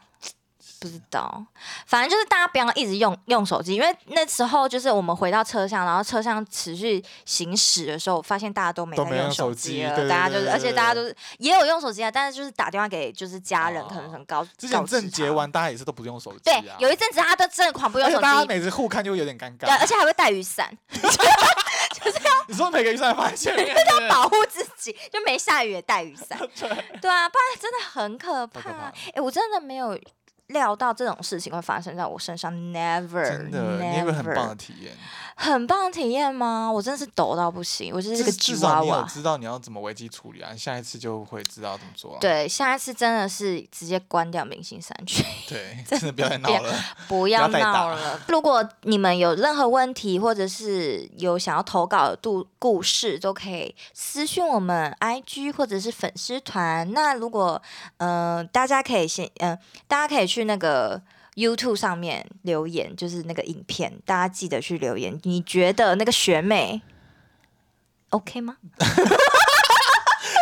不知道。反正就是大家不要一直用用手机，因为那时候就是我们回到车厢，然后车厢持续行驶的时候，发现大家都没在用手机了。大家就是，而且大家都是也有用手机啊，但是就是打电话给就是家人，哦、可能很高。之前正结完，大家也是都不用手机、啊。对，有一阵子他都真的狂不用手机，大家每次互看就有点尴尬。对，而且还会带雨伞。就是要你说每个雨伞放在前面，就 是要保护自己，就没下雨也带雨伞。对啊，不然真的很可怕。哎、欸，我真的没有料到这种事情会发生在我身上，never。真的 never 很棒的体验。很棒的体验吗？我真的是抖到不行，我就是个吉娃娃。至少你有知道你要怎么危机处理啊，下一次就会知道怎么做、啊。对，下一次真的是直接关掉明星三群。对，真的不要再闹了，不要闹了。如果你们有任何问题，或者是有想要投稿的故事，都可以私讯我们 IG 或者是粉丝团。那如果嗯、呃，大家可以先嗯、呃，大家可以去那个。YouTube 上面留言就是那个影片，大家记得去留言。你觉得那个学妹 OK 吗？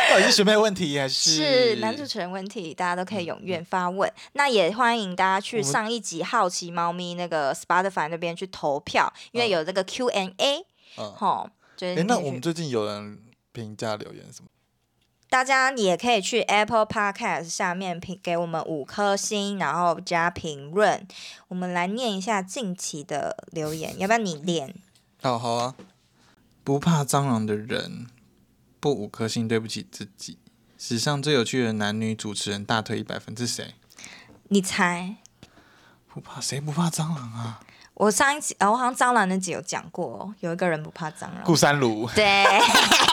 到底是学妹问题还是是男主持人问题？大家都可以踊跃发问、嗯。那也欢迎大家去上一集好奇猫咪那个 Spotify 那边去投票，因为有这个 Q&A。嗯，好，就是、欸。那我们最近有人评价留言什么？大家也可以去 Apple Podcast 下面评给我们五颗星，然后加评论。我们来念一下近期的留言，要不要你念？好好啊。不怕蟑螂的人，不五颗星对不起自己。史上最有趣的男女主持人大推一百分，这是谁？你猜？不怕谁不怕蟑螂啊？我上一集，我好像蟑螂那集有讲过，有一个人不怕蟑螂。顾三卢。对。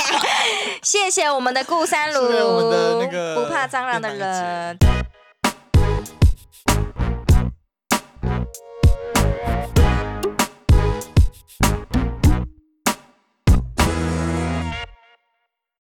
谢谢我们的顾三卢，我们的那个不怕蟑螂的人。